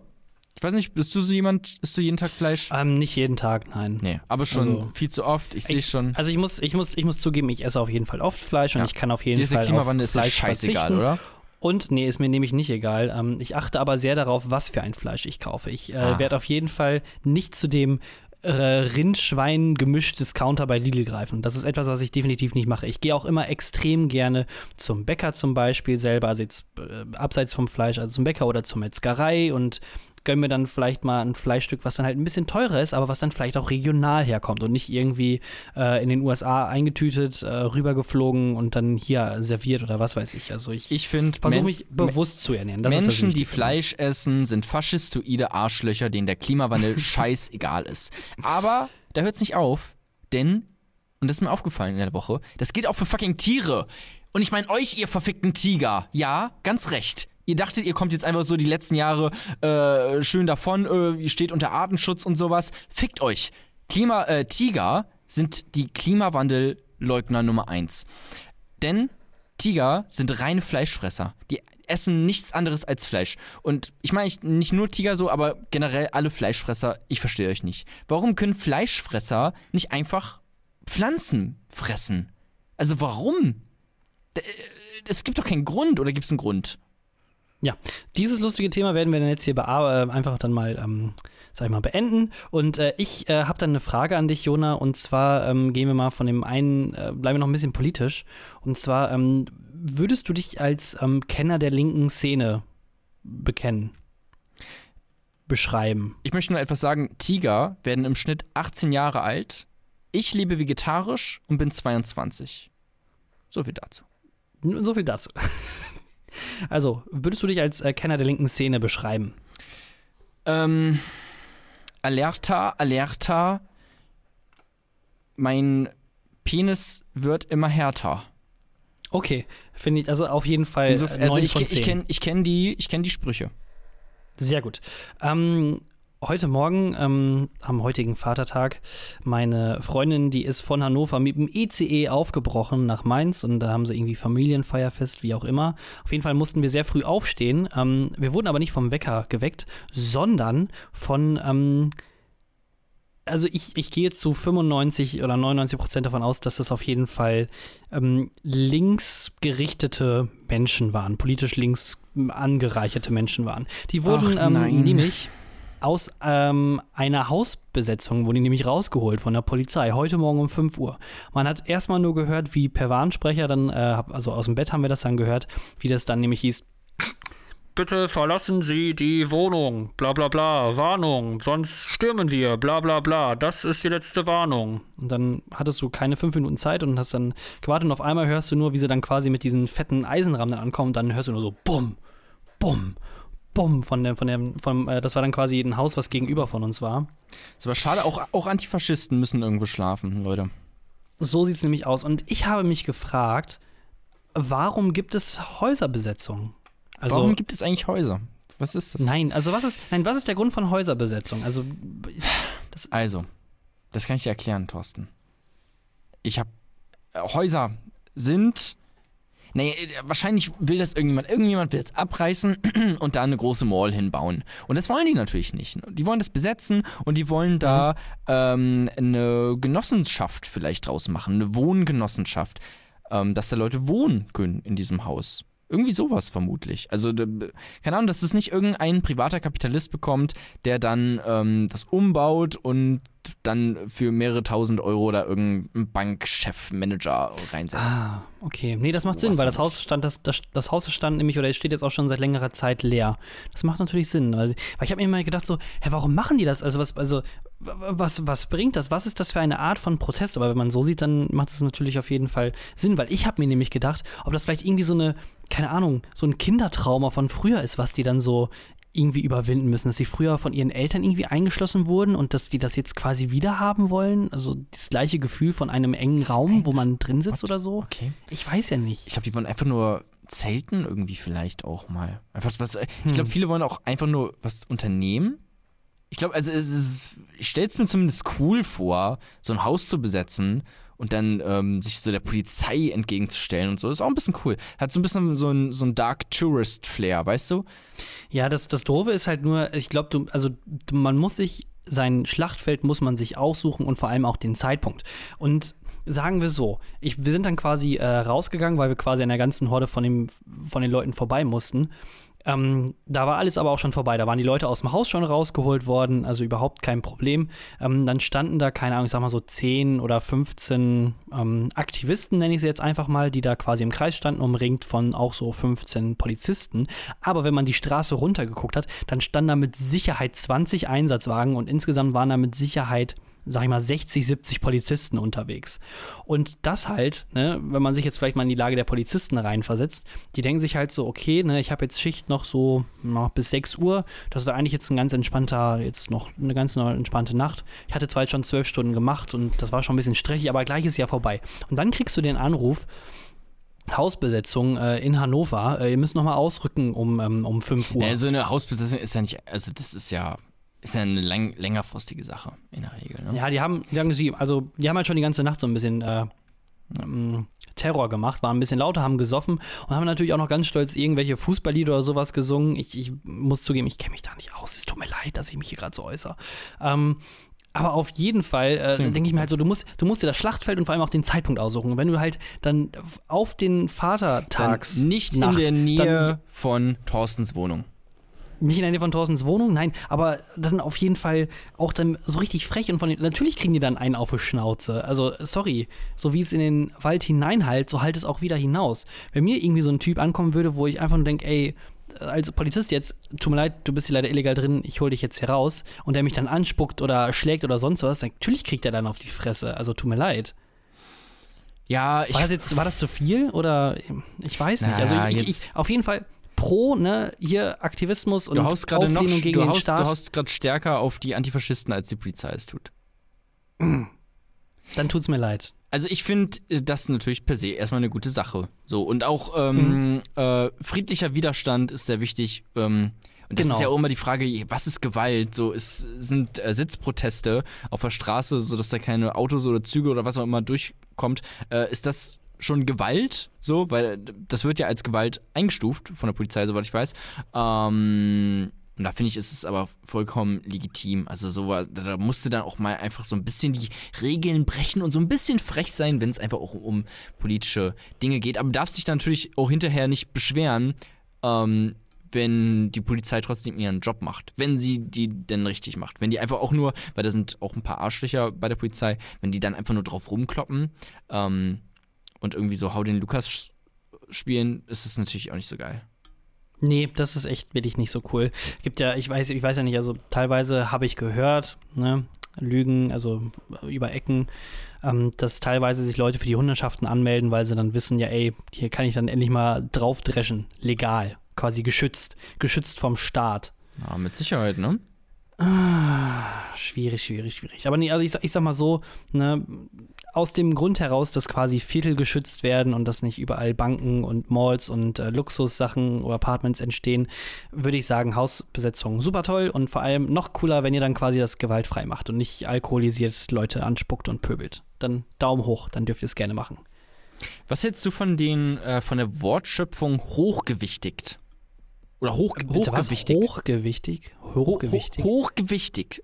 Ich weiß nicht, bist du so jemand, isst du jeden Tag Fleisch? Ähm, nicht jeden Tag, nein. Nee, aber schon also, viel zu oft. Ich sehe schon. Also ich muss, ich, muss, ich muss zugeben, ich esse auf jeden Fall oft Fleisch und ja. ich kann auf jeden Diese Fall Klimawandel auf Fleisch ist scheißegal, oder? Und nee, ist mir nämlich nicht egal. Ähm, ich achte aber sehr darauf, was für ein Fleisch ich kaufe. Ich äh, ah. werde auf jeden Fall nicht zu dem äh, Rind-Schwein-Gemisch-Discounter bei Lidl greifen. Das ist etwas, was ich definitiv nicht mache. Ich gehe auch immer extrem gerne zum Bäcker zum Beispiel selber, also jetzt äh, abseits vom Fleisch, also zum Bäcker oder zur Metzgerei und gönne mir dann vielleicht mal ein Fleischstück, was dann halt ein bisschen teurer ist, aber was dann vielleicht auch regional herkommt und nicht irgendwie äh, in den USA eingetütet, äh, rübergeflogen und dann hier serviert oder was weiß ich. Also ich, ich versuche mich bewusst zu ernähren. Das Menschen, die Fleisch essen, sind faschistoide Arschlöcher, denen der Klimawandel scheißegal ist. Aber da hört es nicht auf, denn, und das ist mir aufgefallen in der Woche, das geht auch für fucking Tiere. Und ich meine euch, ihr verfickten Tiger. Ja, ganz recht. Ihr dachtet, ihr kommt jetzt einfach so die letzten Jahre äh, schön davon, äh, ihr steht unter Artenschutz und sowas. Fickt euch. Klima, äh, Tiger sind die Klimawandelleugner Nummer eins. Denn Tiger sind reine Fleischfresser. Die essen nichts anderes als Fleisch. Und ich meine nicht nur Tiger so, aber generell alle Fleischfresser, ich verstehe euch nicht. Warum können Fleischfresser nicht einfach Pflanzen fressen. Also warum? Äh, es gibt doch keinen Grund, oder gibt es einen Grund? Ja, dieses lustige Thema werden wir dann jetzt hier äh, einfach dann mal, ähm, sag ich mal, beenden. Und äh, ich äh, habe dann eine Frage an dich, Jona. Und zwar ähm, gehen wir mal von dem einen, äh, bleiben wir noch ein bisschen politisch. Und zwar, ähm, würdest du dich als ähm, Kenner der linken Szene bekennen? Beschreiben? Ich möchte nur etwas sagen. Tiger werden im Schnitt 18 Jahre alt. Ich lebe vegetarisch und bin 22. So viel dazu. So viel dazu. Also, würdest du dich als äh, Kenner der linken Szene beschreiben? Ähm, alerta, alerta. Mein Penis wird immer härter. Okay, finde ich also auf jeden Fall. Insofern, also ich, ich kenne ich kenn die, kenn die Sprüche. Sehr gut. Ähm, heute Morgen, ähm, am heutigen Vatertag, meine Freundin, die ist von Hannover mit dem ECE aufgebrochen nach Mainz und da haben sie irgendwie Familienfeierfest, wie auch immer. Auf jeden Fall mussten wir sehr früh aufstehen. Ähm, wir wurden aber nicht vom Wecker geweckt, sondern von. Ähm, also ich, ich gehe zu 95 oder 99 Prozent davon aus, dass das auf jeden Fall ähm, linksgerichtete Menschen waren, politisch links angereicherte Menschen waren. Die wurden Ach, ähm, nämlich aus ähm, einer Hausbesetzung wurden die nämlich rausgeholt von der Polizei, heute Morgen um 5 Uhr. Man hat erstmal nur gehört, wie per Warnsprecher dann, äh, also aus dem Bett haben wir das dann gehört, wie das dann nämlich hieß. Bitte verlassen Sie die Wohnung, bla bla bla, Warnung, sonst stürmen wir, bla bla bla, das ist die letzte Warnung. Und dann hattest du keine fünf Minuten Zeit und hast dann gewartet und auf einmal hörst du nur, wie sie dann quasi mit diesen fetten Eisenrahmen dann ankommen. Und dann hörst du nur so Bumm, Bumm, bumm, von dem, von dem, von, äh, das war dann quasi ein Haus, was gegenüber von uns war. Ist aber schade, auch, auch Antifaschisten müssen irgendwo schlafen, Leute. So sieht es nämlich aus. Und ich habe mich gefragt, warum gibt es Häuserbesetzung? Also, warum gibt es eigentlich Häuser? Was ist das? Nein, also was ist, nein, was ist der Grund von Häuserbesetzung? Also, das also, das kann ich dir erklären, Thorsten. Ich habe äh, Häuser sind Nee, wahrscheinlich will das irgendjemand. Irgendjemand will es abreißen und da eine große Mall hinbauen. Und das wollen die natürlich nicht. Die wollen das besetzen und die wollen da mhm. ähm, eine Genossenschaft vielleicht draus machen, eine Wohngenossenschaft, ähm, dass da Leute wohnen können in diesem Haus. Irgendwie sowas vermutlich. Also, keine Ahnung, dass es nicht irgendein privater Kapitalist bekommt, der dann ähm, das umbaut und dann für mehrere tausend Euro da irgendeinen Bankchef, Manager reinsetzt. Ah, okay. Nee, das macht Sinn, weil das Haus stand, das, das, das Haus stand nämlich, oder es steht jetzt auch schon seit längerer Zeit leer. Das macht natürlich Sinn. Also, weil ich habe mir immer gedacht, so, hä, warum machen die das? Also, was, also, was, was bringt das? Was ist das für eine Art von Protest? Aber wenn man so sieht, dann macht es natürlich auf jeden Fall Sinn, weil ich habe mir nämlich gedacht, ob das vielleicht irgendwie so eine, keine Ahnung, so ein Kindertrauma von früher ist, was die dann so irgendwie überwinden müssen, dass sie früher von ihren Eltern irgendwie eingeschlossen wurden und dass die das jetzt quasi wieder haben wollen. Also das gleiche Gefühl von einem engen Raum, wo man drin sitzt oder so. Okay. Ich weiß ja nicht. Ich glaube, die wollen einfach nur zelten irgendwie vielleicht auch mal. Einfach was. Äh, ich glaube, hm. viele wollen auch einfach nur was unternehmen. Ich glaube, also es ist, ich stelle es mir zumindest cool vor, so ein Haus zu besetzen und dann ähm, sich so der Polizei entgegenzustellen und so. Ist auch ein bisschen cool. Hat so ein bisschen so ein, so ein Dark Tourist-Flair, weißt du? Ja, das, das Doofe ist halt nur, ich glaube, du, also man muss sich, sein Schlachtfeld muss man sich aussuchen und vor allem auch den Zeitpunkt. Und sagen wir so, ich, wir sind dann quasi äh, rausgegangen, weil wir quasi an der ganzen Horde von, dem, von den Leuten vorbei mussten. Ähm, da war alles aber auch schon vorbei. Da waren die Leute aus dem Haus schon rausgeholt worden, also überhaupt kein Problem. Ähm, dann standen da, keine Ahnung, ich sag mal so 10 oder 15 ähm, Aktivisten, nenne ich sie jetzt einfach mal, die da quasi im Kreis standen, umringt von auch so 15 Polizisten. Aber wenn man die Straße runtergeguckt hat, dann standen da mit Sicherheit 20 Einsatzwagen und insgesamt waren da mit Sicherheit sag ich mal, 60, 70 Polizisten unterwegs. Und das halt, ne, wenn man sich jetzt vielleicht mal in die Lage der Polizisten reinversetzt, die denken sich halt so, okay, ne, ich habe jetzt Schicht noch so noch bis 6 Uhr, das wäre eigentlich jetzt ein ganz entspannter, jetzt noch eine ganz entspannte Nacht. Ich hatte zwar jetzt schon zwölf Stunden gemacht und das war schon ein bisschen stressig, aber gleich ist ja vorbei. Und dann kriegst du den Anruf, Hausbesetzung äh, in Hannover. Äh, ihr müsst nochmal ausrücken um, ähm, um 5 Uhr. Ja, so eine Hausbesetzung ist ja nicht, also das ist ja ist ja eine lang, längerfristige Sache in der Regel. Ne? Ja, die haben, sagen Sie, also die haben halt schon die ganze Nacht so ein bisschen äh, ähm, Terror gemacht, waren ein bisschen lauter, haben gesoffen und haben natürlich auch noch ganz stolz irgendwelche Fußballlieder oder sowas gesungen. Ich, ich muss zugeben, ich kenne mich da nicht aus. Es tut mir leid, dass ich mich hier gerade so äußere. Ähm, Aber auf jeden Fall äh, denke ich mir halt so, du musst, du musst dir das Schlachtfeld und vor allem auch den Zeitpunkt aussuchen. Wenn du halt dann auf den Vatertags. Dann nicht Nacht, in der Nähe von Thorstens Wohnung. Nicht in der Nähe von Thorstens Wohnung, nein, aber dann auf jeden Fall auch dann so richtig frech und von den, natürlich kriegen die dann einen auf die Schnauze. Also, sorry, so wie es in den Wald hineinhalt, so halt es auch wieder hinaus. Wenn mir irgendwie so ein Typ ankommen würde, wo ich einfach nur denke, ey, als Polizist jetzt, tut mir leid, du bist hier leider illegal drin, ich hole dich jetzt hier raus und der mich dann anspuckt oder schlägt oder sonst was, natürlich kriegt er dann auf die Fresse. Also tut mir leid. Ja, ich. War das jetzt, war das zu viel oder ich weiß nicht. Also ich, ich, ich, auf jeden Fall pro, ne, hier Aktivismus und du haust Auflehnung noch, gegen du den haust, Staat. Du haust gerade stärker auf die Antifaschisten, als die Polizei es tut. Dann tut's mir leid. Also ich finde äh, das natürlich per se erstmal eine gute Sache. So und auch ähm, mhm. äh, friedlicher Widerstand ist sehr wichtig. Ähm, und das genau. ist ja auch immer die Frage, was ist Gewalt? So, es sind äh, Sitzproteste auf der Straße, sodass da keine Autos oder Züge oder was auch immer durchkommt. Äh, ist das schon Gewalt, so, weil das wird ja als Gewalt eingestuft von der Polizei, soweit ich weiß. Ähm, und da finde ich, ist es aber vollkommen legitim. Also so da musste dann auch mal einfach so ein bisschen die Regeln brechen und so ein bisschen frech sein, wenn es einfach auch um politische Dinge geht. Aber darf sich dann natürlich auch hinterher nicht beschweren, ähm, wenn die Polizei trotzdem ihren Job macht. Wenn sie die denn richtig macht. Wenn die einfach auch nur, weil da sind auch ein paar Arschlöcher bei der Polizei, wenn die dann einfach nur drauf rumkloppen, ähm, und irgendwie so Hau den Lukas spielen, ist es natürlich auch nicht so geil. Nee, das ist echt wirklich nicht so cool. Gibt ja, ich weiß, ich weiß ja nicht, also teilweise habe ich gehört, ne, Lügen, also über Ecken, ähm, dass teilweise sich Leute für die Hundertschaften anmelden, weil sie dann wissen, ja, ey, hier kann ich dann endlich mal draufdreschen, legal, quasi geschützt, geschützt vom Staat. Ja, mit Sicherheit, ne? Ah, schwierig, schwierig, schwierig. Aber nee, also ich, ich sag mal so, ne, aus dem Grund heraus, dass quasi Viertel geschützt werden und dass nicht überall Banken und Malls und äh, Luxussachen oder Apartments entstehen, würde ich sagen, Hausbesetzung super toll und vor allem noch cooler, wenn ihr dann quasi das gewaltfrei macht und nicht alkoholisiert Leute anspuckt und pöbelt. Dann Daumen hoch, dann dürft ihr es gerne machen. Was hältst du von den äh, von der Wortschöpfung hochgewichtigt? Oder hoch, hochgewichtig? Hochgewichtig? Hochgewichtig. Ho hochgewichtig.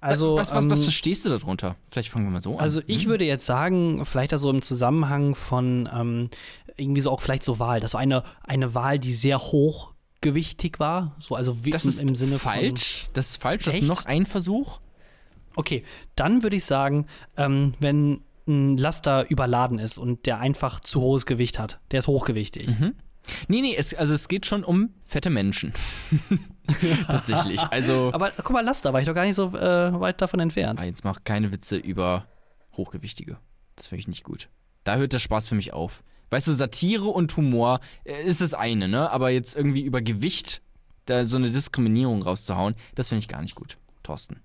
Also, was, was, was, was ähm, verstehst du darunter? Vielleicht fangen wir mal so an. Also ich hm. würde jetzt sagen, vielleicht da so im Zusammenhang von ähm, irgendwie so auch vielleicht so Wahl. Das war eine, eine Wahl, die sehr hochgewichtig war. So, also das ist im Sinne falsch. Von, das ist falsch. Das ist noch ein Versuch. Okay, dann würde ich sagen, ähm, wenn ein Laster überladen ist und der einfach zu hohes Gewicht hat, der ist hochgewichtig. Mhm. Nee, nee, es, also es geht schon um fette Menschen. Tatsächlich. Also, Aber guck mal, Laster war ich doch gar nicht so äh, weit davon entfernt. Ah, jetzt mach keine Witze über Hochgewichtige. Das finde ich nicht gut. Da hört der Spaß für mich auf. Weißt du, Satire und Humor äh, ist das eine, ne? Aber jetzt irgendwie über Gewicht da so eine Diskriminierung rauszuhauen, das finde ich gar nicht gut, Thorsten.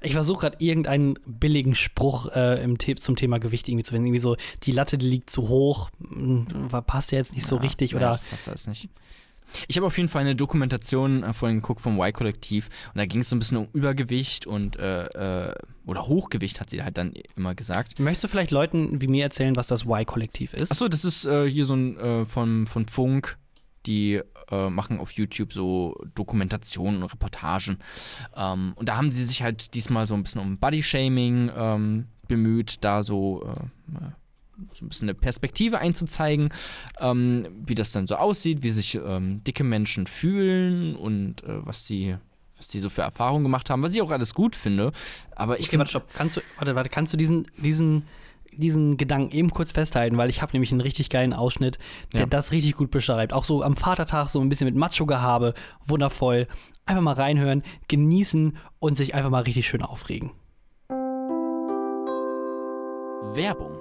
Ich versuche gerade irgendeinen billigen Spruch äh, im zum Thema Gewicht irgendwie zu finden. Irgendwie so, die Latte die liegt zu hoch, hm, passt ja jetzt nicht so richtig. Ja, oder das passt alles nicht. Ich habe auf jeden Fall eine Dokumentation äh, vorhin geguckt vom Y-Kollektiv und da ging es so ein bisschen um Übergewicht und äh, äh, oder Hochgewicht, hat sie halt dann immer gesagt. Möchtest du vielleicht Leuten wie mir erzählen, was das Y-Kollektiv ist? Achso, das ist äh, hier so ein äh, von, von Funk, die äh, machen auf YouTube so Dokumentationen und Reportagen. Ähm, und da haben sie sich halt diesmal so ein bisschen um Body-Shaming ähm, bemüht, da so so ein bisschen eine Perspektive einzuzeigen, ähm, wie das dann so aussieht, wie sich ähm, dicke Menschen fühlen und äh, was sie was die so für Erfahrungen gemacht haben, was ich auch alles gut finde. Aber ich okay, finde. Warte, stopp. Kannst du, warte, warte, kannst du diesen, diesen, diesen Gedanken eben kurz festhalten, weil ich habe nämlich einen richtig geilen Ausschnitt, der ja. das richtig gut beschreibt. Auch so am Vatertag so ein bisschen mit Macho-Gehabe, wundervoll. Einfach mal reinhören, genießen und sich einfach mal richtig schön aufregen. Werbung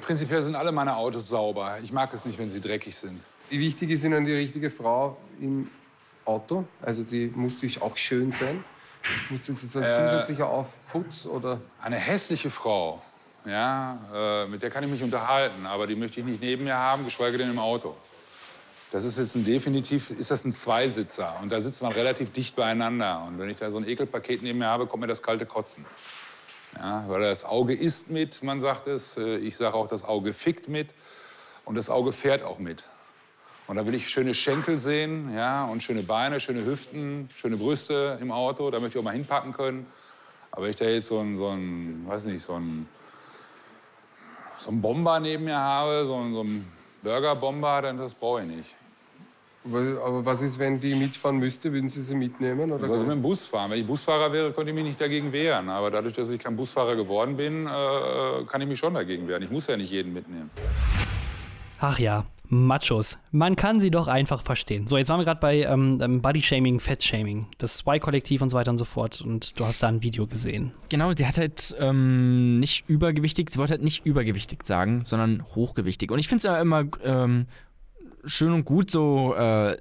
Prinzipiell sind alle meine Autos sauber. Ich mag es nicht, wenn sie dreckig sind. Wie wichtig ist Ihnen die richtige Frau im Auto? Also die muss sich auch schön sein. Muss das jetzt ein äh, zusätzlicher Aufputz oder? Eine hässliche Frau, ja, äh, mit der kann ich mich unterhalten, aber die möchte ich nicht neben mir haben, geschweige denn im Auto. Das ist jetzt ein definitiv, ist das ein Zweisitzer und da sitzt man relativ dicht beieinander. Und wenn ich da so ein Ekelpaket neben mir habe, kommt mir das kalte Kotzen. Ja, weil das Auge isst mit, man sagt es. Äh, ich sage auch, das Auge fickt mit und das Auge fährt auch mit. Und da will ich schöne Schenkel sehen, ja, und schöne Beine, schöne Hüften, schöne Brüste im Auto. Da möchte ich auch mal hinpacken können. Aber wenn ich da jetzt so ein, so ein weiß nicht, so ein, so ein Bomber neben mir habe, so ein, so ein Burger-Bomber, dann das brauche ich nicht. Aber was ist, wenn die mitfahren müsste? Würden Sie sie mitnehmen? Oder also mit dem Bus fahren. Wenn ich Busfahrer wäre, könnte ich mich nicht dagegen wehren. Aber dadurch, dass ich kein Busfahrer geworden bin, äh, kann ich mich schon dagegen wehren. Ich muss ja nicht jeden mitnehmen. Ach ja, Machos. Man kann sie doch einfach verstehen. So, jetzt waren wir gerade bei ähm, ähm Body-Shaming, Fett-Shaming, das Y-Kollektiv und so weiter und so fort. Und du hast da ein Video gesehen. Genau, sie hat halt ähm, nicht übergewichtig, sie wollte halt nicht übergewichtig sagen, sondern hochgewichtig. Und ich finde es ja immer ähm, schön und gut, so äh,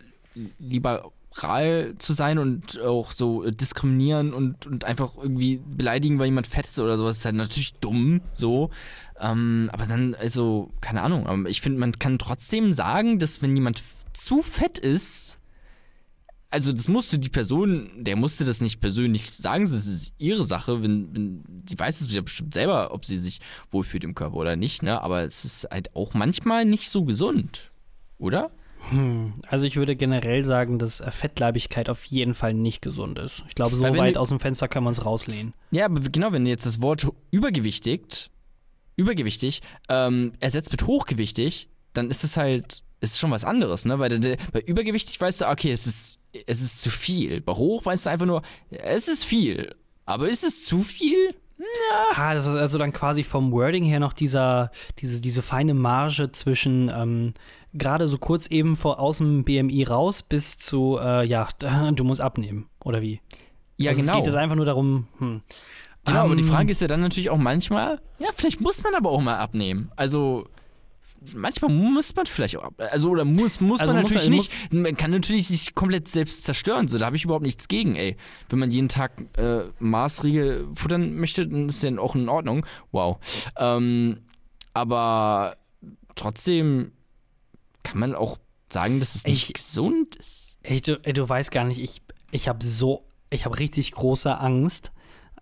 liberal zu sein und auch so diskriminieren und, und einfach irgendwie beleidigen, weil jemand fett ist oder sowas, ist halt natürlich dumm, so. Ähm, aber dann, also, keine Ahnung, ich finde, man kann trotzdem sagen, dass wenn jemand zu fett ist, also das musste die Person, der musste das nicht persönlich sagen, das ist ihre Sache, wenn, wenn sie weiß es ja bestimmt selber, ob sie sich wohlfühlt im Körper oder nicht, ne? Aber es ist halt auch manchmal nicht so gesund oder? Hm, also ich würde generell sagen, dass Fettleibigkeit auf jeden Fall nicht gesund ist. Ich glaube, so weit du, aus dem Fenster können wir uns rauslehnen. Ja, aber genau, wenn du jetzt das Wort übergewichtigt, übergewichtig, ähm, ersetzt mit hochgewichtig, dann ist es halt, ist schon was anderes, ne? Weil bei übergewichtig weißt du, okay, es ist, es ist zu viel. Bei hoch weißt du einfach nur, es ist viel. Aber ist es zu viel? Ja. Ah, das ist also dann quasi vom Wording her noch dieser, diese, diese feine Marge zwischen ähm, gerade so kurz eben vor aus dem BMI raus bis zu, äh, ja, du musst abnehmen, oder wie? Ja, also genau. Es geht jetzt einfach nur darum, hm. Genau, um, aber die ähm, Frage ist ja dann natürlich auch manchmal, ja, vielleicht muss man aber auch mal abnehmen. Also, manchmal muss man vielleicht auch, also oder muss, muss also man muss natürlich man, nicht, man kann natürlich sich komplett selbst zerstören, so, da habe ich überhaupt nichts gegen, ey. Wenn man jeden Tag äh, Maßriegel futtern möchte, dann ist ja auch in Ordnung, wow. Ähm, aber trotzdem kann man auch sagen, dass es nicht ich, gesund ist. Ey, du, ey, du weißt gar nicht, ich, ich habe so, ich habe richtig große Angst,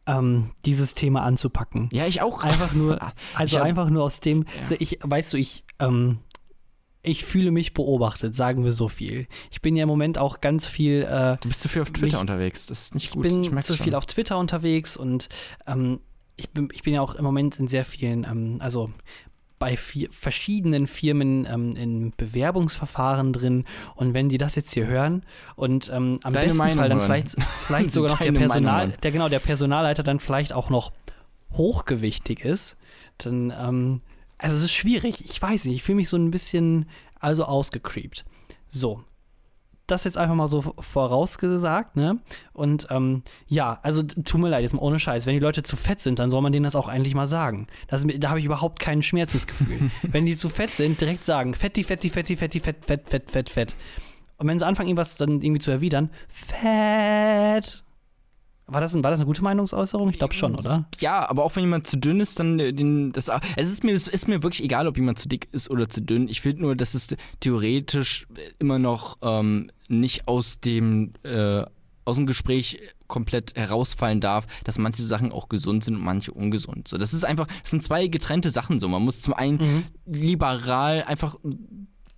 ähm, dieses Thema anzupacken. Ja, ich auch. Einfach nur, also hab, einfach nur aus dem, ja. also ich, weißt du, ich, ähm, ich fühle mich beobachtet, sagen wir so viel. Ich bin ja im Moment auch ganz viel. Äh, du bist zu viel auf Twitter mich, unterwegs, das ist nicht gut. Ich bin ich zu viel auf Twitter unterwegs und ähm, ich, bin, ich bin ja auch im Moment in sehr vielen, ähm, also bei vier, verschiedenen Firmen ähm, in Bewerbungsverfahren drin. Und wenn die das jetzt hier hören und ähm, am Deine besten Meinung Fall dann hören. vielleicht, vielleicht sogar noch der Personal, der genau, der Personalleiter dann vielleicht auch noch hochgewichtig ist, dann, ähm, also es ist schwierig. Ich weiß nicht, ich fühle mich so ein bisschen also ausgecreept. So, das jetzt einfach mal so vorausgesagt, ne? Und ähm, ja, also tut mir leid, jetzt mal ohne Scheiß. Wenn die Leute zu fett sind, dann soll man denen das auch eigentlich mal sagen. Das, da habe ich überhaupt kein Schmerzensgefühl. wenn die zu fett sind, direkt sagen, fetti, fetti, fetti, fetti, fett, fett, fett, fett, fett. Und wenn sie anfangen, irgendwas dann irgendwie zu erwidern, fett. War das, ein, war das eine gute Meinungsäußerung? Ich glaube schon, oder? Ja, aber auch wenn jemand zu dünn ist, dann den, das, es ist mir, es ist mir wirklich egal, ob jemand zu dick ist oder zu dünn. Ich finde nur, dass es theoretisch immer noch ähm, nicht aus dem, äh, aus dem Gespräch komplett herausfallen darf, dass manche Sachen auch gesund sind und manche ungesund. So, das ist einfach, das sind zwei getrennte Sachen so. Man muss zum einen mhm. liberal einfach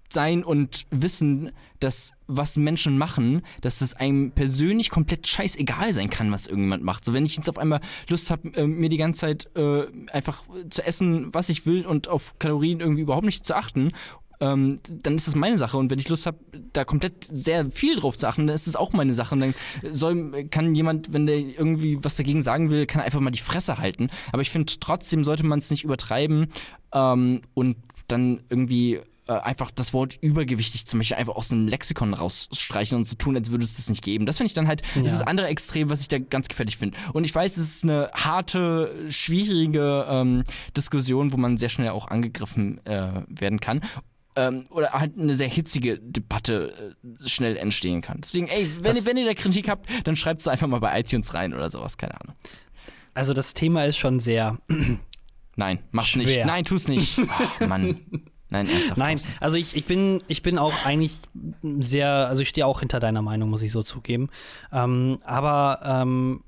sein und wissen, dass was Menschen machen, dass es einem persönlich komplett scheißegal sein kann, was irgendjemand macht. So, wenn ich jetzt auf einmal Lust habe, äh, mir die ganze Zeit äh, einfach zu essen, was ich will und auf Kalorien irgendwie überhaupt nicht zu achten ähm, dann ist das meine Sache. Und wenn ich Lust habe, da komplett sehr viel drauf zu achten, dann ist das auch meine Sache. Und dann soll, kann jemand, wenn der irgendwie was dagegen sagen will, kann einfach mal die Fresse halten. Aber ich finde, trotzdem sollte man es nicht übertreiben ähm, und dann irgendwie äh, einfach das Wort übergewichtig zum Beispiel einfach aus dem Lexikon rausstreichen und so tun, als würde es das nicht geben. Das finde ich dann halt, ja. das ist das andere Extrem, was ich da ganz gefährlich finde. Und ich weiß, es ist eine harte, schwierige ähm, Diskussion, wo man sehr schnell auch angegriffen äh, werden kann ähm, oder halt eine sehr hitzige Debatte äh, schnell entstehen kann. Deswegen, ey, wenn, ihr, wenn ihr da Kritik habt, dann schreibt es einfach mal bei iTunes rein oder sowas, keine Ahnung. Also das Thema ist schon sehr. Nein, mach's schwer. nicht. Nein, tu's nicht. Oh, Mann. Nein, ernsthaft. Nein, also ich, ich, bin, ich bin auch eigentlich sehr, also ich stehe auch hinter deiner Meinung, muss ich so zugeben. Ähm, aber ähm,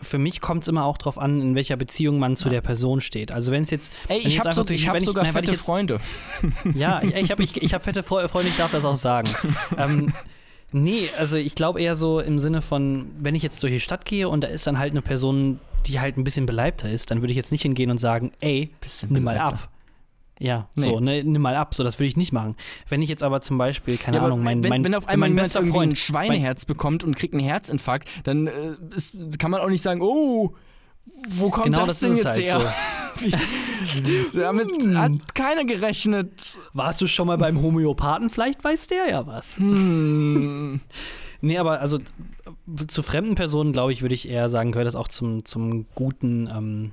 für mich kommt es immer auch darauf an, in welcher Beziehung man zu ja. der Person steht. Also wenn es jetzt. Ey, ich habe so, hab sogar ich, fette jetzt, Freunde. Ja, ich, ich habe ich, ich hab fette Freunde, ich darf das auch sagen. ähm, nee, also ich glaube eher so im Sinne von, wenn ich jetzt durch die Stadt gehe und da ist dann halt eine Person, die halt ein bisschen beleibter ist, dann würde ich jetzt nicht hingehen und sagen, ey, nimm mal ab. Ja, nee. so, ne, nimm mal ab, so, das würde ich nicht machen. Wenn ich jetzt aber zum Beispiel, keine ja, Ahnung, mein, wenn, mein, wenn auf einmal mein bester Freund ein Schweineherz bekommt und kriegt einen Herzinfarkt, dann äh, ist, kann man auch nicht sagen, oh, wo kommt genau das, das denn jetzt halt her? So. Damit hm. hat keiner gerechnet. Warst du schon mal beim Homöopathen? Vielleicht weiß der ja was. Hm. nee, aber also zu fremden Personen, glaube ich, würde ich eher sagen, gehört das auch zum, zum guten ähm,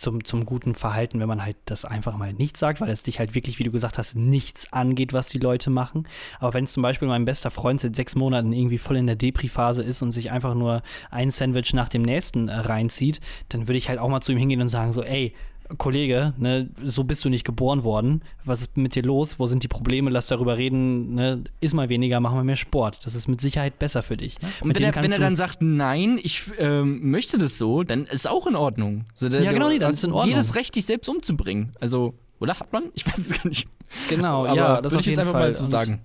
zum, zum guten Verhalten, wenn man halt das einfach mal nicht sagt, weil es dich halt wirklich, wie du gesagt hast, nichts angeht, was die Leute machen. Aber wenn es zum Beispiel mein bester Freund seit sechs Monaten irgendwie voll in der Depri-Phase ist und sich einfach nur ein Sandwich nach dem nächsten äh, reinzieht, dann würde ich halt auch mal zu ihm hingehen und sagen so, ey, Kollege, ne, so bist du nicht geboren worden. Was ist mit dir los? Wo sind die Probleme? Lass darüber reden. Ne? Iss mal weniger, mach mal mehr Sport. Das ist mit Sicherheit besser für dich. Und wenn er, wenn er, dann sagt, nein, ich ähm, möchte das so, dann ist auch in Ordnung. So, der, ja, genau, nee, dann ist in Ordnung. Jedes Recht, dich selbst umzubringen. Also, oder hat man? Ich weiß es gar nicht. Genau, Aber ja, das würde ich jetzt einfach Fall. mal so sagen. Und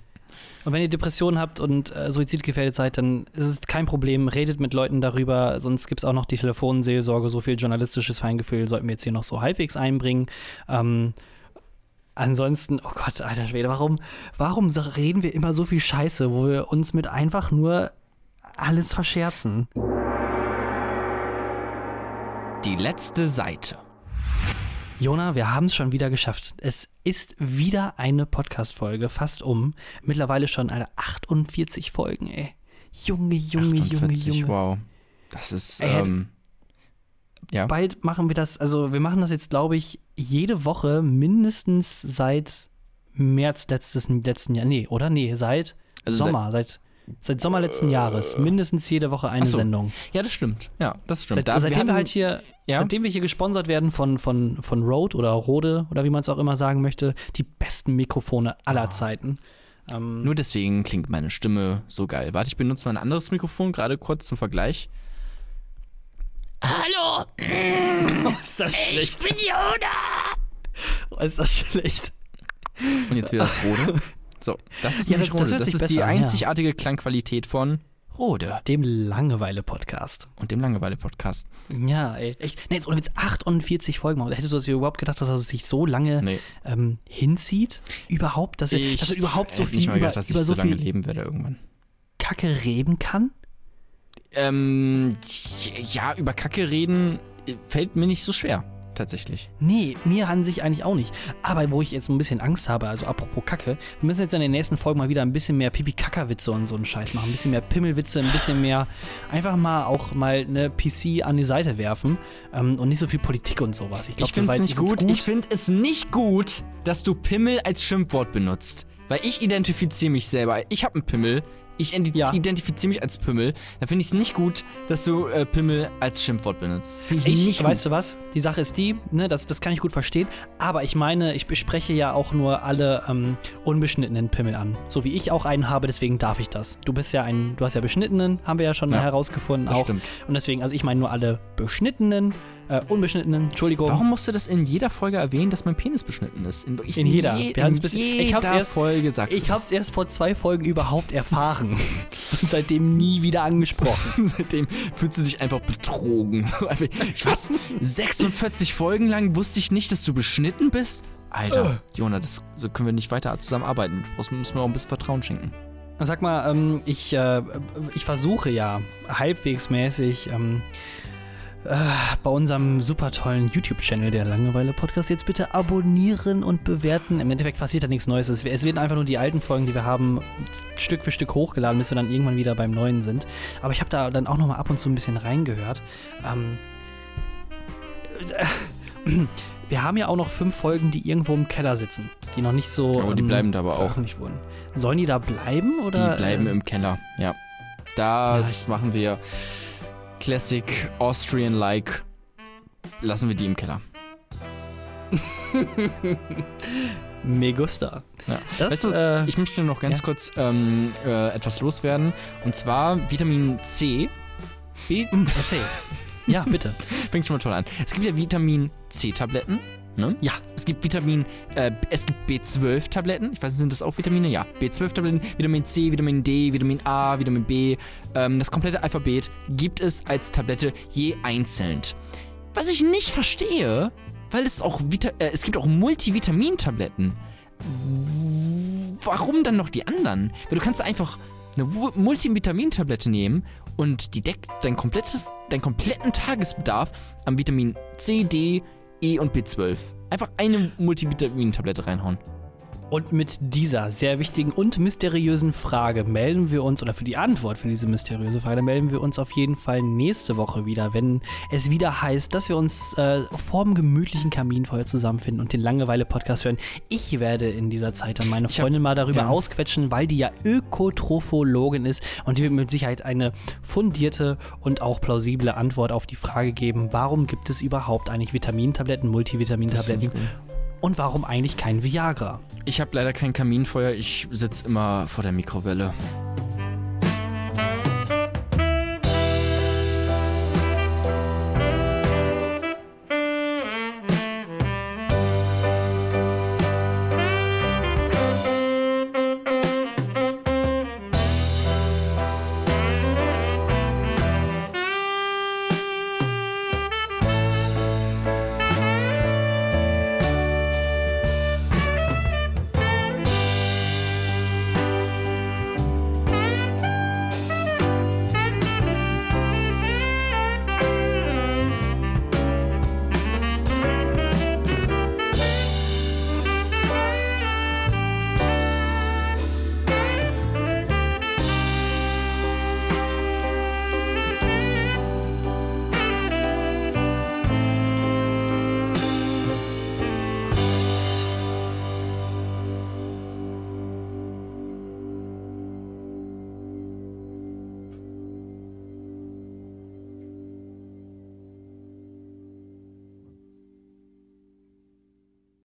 wenn ihr Depressionen habt und äh, suizidgefährdet seid, dann ist es kein Problem. Redet mit Leuten darüber. Sonst gibt es auch noch die Telefonseelsorge. So viel journalistisches Feingefühl sollten wir jetzt hier noch so halbwegs einbringen. Ähm, ansonsten, oh Gott, alter Schwede, warum, warum reden wir immer so viel Scheiße, wo wir uns mit einfach nur alles verscherzen? Die letzte Seite. Jona, wir haben es schon wieder geschafft. Es ist wieder eine Podcast-Folge, fast um. Mittlerweile schon eine 48 Folgen, ey. Junge, Junge, 48, Junge, Junge. Wow. Das ist, ey, ähm, ja. Bald machen wir das, also wir machen das jetzt, glaube ich, jede Woche mindestens seit März letztes, letzten Jahr. Nee, oder? Nee, seit also Sommer, seit, seit Seit Sommer letzten Jahres. Mindestens jede Woche eine so. Sendung. Ja, das stimmt. Ja, das stimmt. Seit, da, seitdem wir, wir, halt hier, ja? seitdem wir hier gesponsert werden von, von, von Rode oder Rode oder wie man es auch immer sagen möchte, die besten Mikrofone aller oh. Zeiten. Ähm, Nur deswegen klingt meine Stimme so geil. Warte, ich benutze mal ein anderes Mikrofon, gerade kurz zum Vergleich. Hallo! oh, ist das schlecht. Ich bin Yoda! Oh, ist das schlecht. Und jetzt wieder das Rode. So, das ist ja, das. Das, das ist die an, einzigartige ja. Klangqualität von Rode. Dem Langeweile-Podcast. Und dem Langeweile-Podcast. Ja, ey, echt. Nee, jetzt ohne Witz, 48 Folgen. Hättest du das überhaupt gedacht, dass es sich so lange nee. ähm, hinzieht? Überhaupt? Dass, er, dass er überhaupt so viel nicht mal gedacht, dass über ich so, so lange leben werde irgendwann. Kacke reden kann? Ähm, ja, über Kacke reden fällt mir nicht so schwer tatsächlich. Nee, mir an sich eigentlich auch nicht. Aber wo ich jetzt ein bisschen Angst habe, also apropos Kacke, wir müssen jetzt in den nächsten Folgen mal wieder ein bisschen mehr Pipi-Kaka-Witze und so einen Scheiß machen. Ein bisschen mehr Pimmelwitze, ein bisschen mehr einfach mal auch mal eine PC an die Seite werfen ähm, und nicht so viel Politik und sowas. Ich, ich finde es nicht gut. gut. Ich finde es nicht gut, dass du Pimmel als Schimpfwort benutzt. Weil ich identifiziere mich selber. Ich habe einen Pimmel ich ja. identifiziere mich als Pimmel, dann finde ich es nicht gut, dass du äh, Pimmel als Schimpfwort benutzt. Finde ich, ich nicht Weißt du was? Die Sache ist die, ne, das, das kann ich gut verstehen, aber ich meine, ich bespreche ja auch nur alle ähm, unbeschnittenen Pimmel an. So wie ich auch einen habe, deswegen darf ich das. Du bist ja ein, du hast ja beschnittenen, haben wir ja schon ja, herausgefunden auch. Stimmt. Und deswegen, also ich meine nur alle beschnittenen äh, unbeschnittenen, Entschuldigung. Warum musst du das in jeder Folge erwähnen, dass mein Penis beschnitten ist? In, in jeder. Je, in jeder ich hab's erst, Folge sagst Ich hab's erst vor zwei Folgen überhaupt erfahren. Und seitdem nie wieder angesprochen. seitdem fühlst du dich einfach betrogen. Was? 46 Folgen lang wusste ich nicht, dass du beschnitten bist? Alter, uh. Jona, das, so können wir nicht weiter zusammenarbeiten. Du musst mir auch ein bisschen Vertrauen schenken. Sag mal, ähm, ich, äh, ich versuche ja halbwegs mäßig ähm, äh, bei unserem super tollen YouTube-Channel, der Langeweile-Podcast, jetzt bitte abonnieren und bewerten. Im Endeffekt passiert da nichts Neues. Es, werden einfach nur die alten Folgen, die wir haben, Stück für Stück hochgeladen, bis wir dann irgendwann wieder beim Neuen sind. Aber ich habe da dann auch nochmal ab und zu ein bisschen reingehört. Ähm, äh, wir haben ja auch noch fünf Folgen, die irgendwo im Keller sitzen, die noch nicht so. Aber die ähm, bleiben da aber auch. Nicht wurden. Sollen die da bleiben oder? Die bleiben äh, im Keller, ja. Das ja, machen wir Classic Austrian-like lassen wir die im Keller. Me gusta. Ja. Das, weißt du äh, ich möchte noch ganz ja. kurz ähm, äh, etwas loswerden. Und zwar Vitamin C. B hm, erzähl. Ja, bitte. Fängt schon mal toll an. Es gibt ja Vitamin C-Tabletten. Ne? Ja, es gibt Vitamin, äh, es gibt B12-Tabletten. Ich weiß nicht, sind das auch Vitamine? Ja. B12-Tabletten, Vitamin C, Vitamin D, Vitamin A, Vitamin B. Ähm, das komplette Alphabet gibt es als Tablette je einzeln. Was ich nicht verstehe, weil es auch Vita äh, es gibt auch Multivitamin-Tabletten. Warum dann noch die anderen? Weil du kannst einfach eine Multivitamin-Tablette nehmen und die deckt dein komplettes, deinen kompletten Tagesbedarf an Vitamin C, D, E und B12. Einfach eine Multivitamin-Tablette reinhauen. Und mit dieser sehr wichtigen und mysteriösen Frage melden wir uns, oder für die Antwort für diese mysteriöse Frage, melden wir uns auf jeden Fall nächste Woche wieder, wenn es wieder heißt, dass wir uns äh, vor dem gemütlichen Kaminfeuer zusammenfinden und den Langeweile-Podcast hören. Ich werde in dieser Zeit dann meine Freundin hab, mal darüber ja. ausquetschen, weil die ja Ökotrophologin ist und die wird mit Sicherheit eine fundierte und auch plausible Antwort auf die Frage geben, warum gibt es überhaupt eigentlich Vitamintabletten, Multivitamintabletten und warum eigentlich kein Viagra? Ich habe leider kein Kaminfeuer, ich sitze immer vor der Mikrowelle.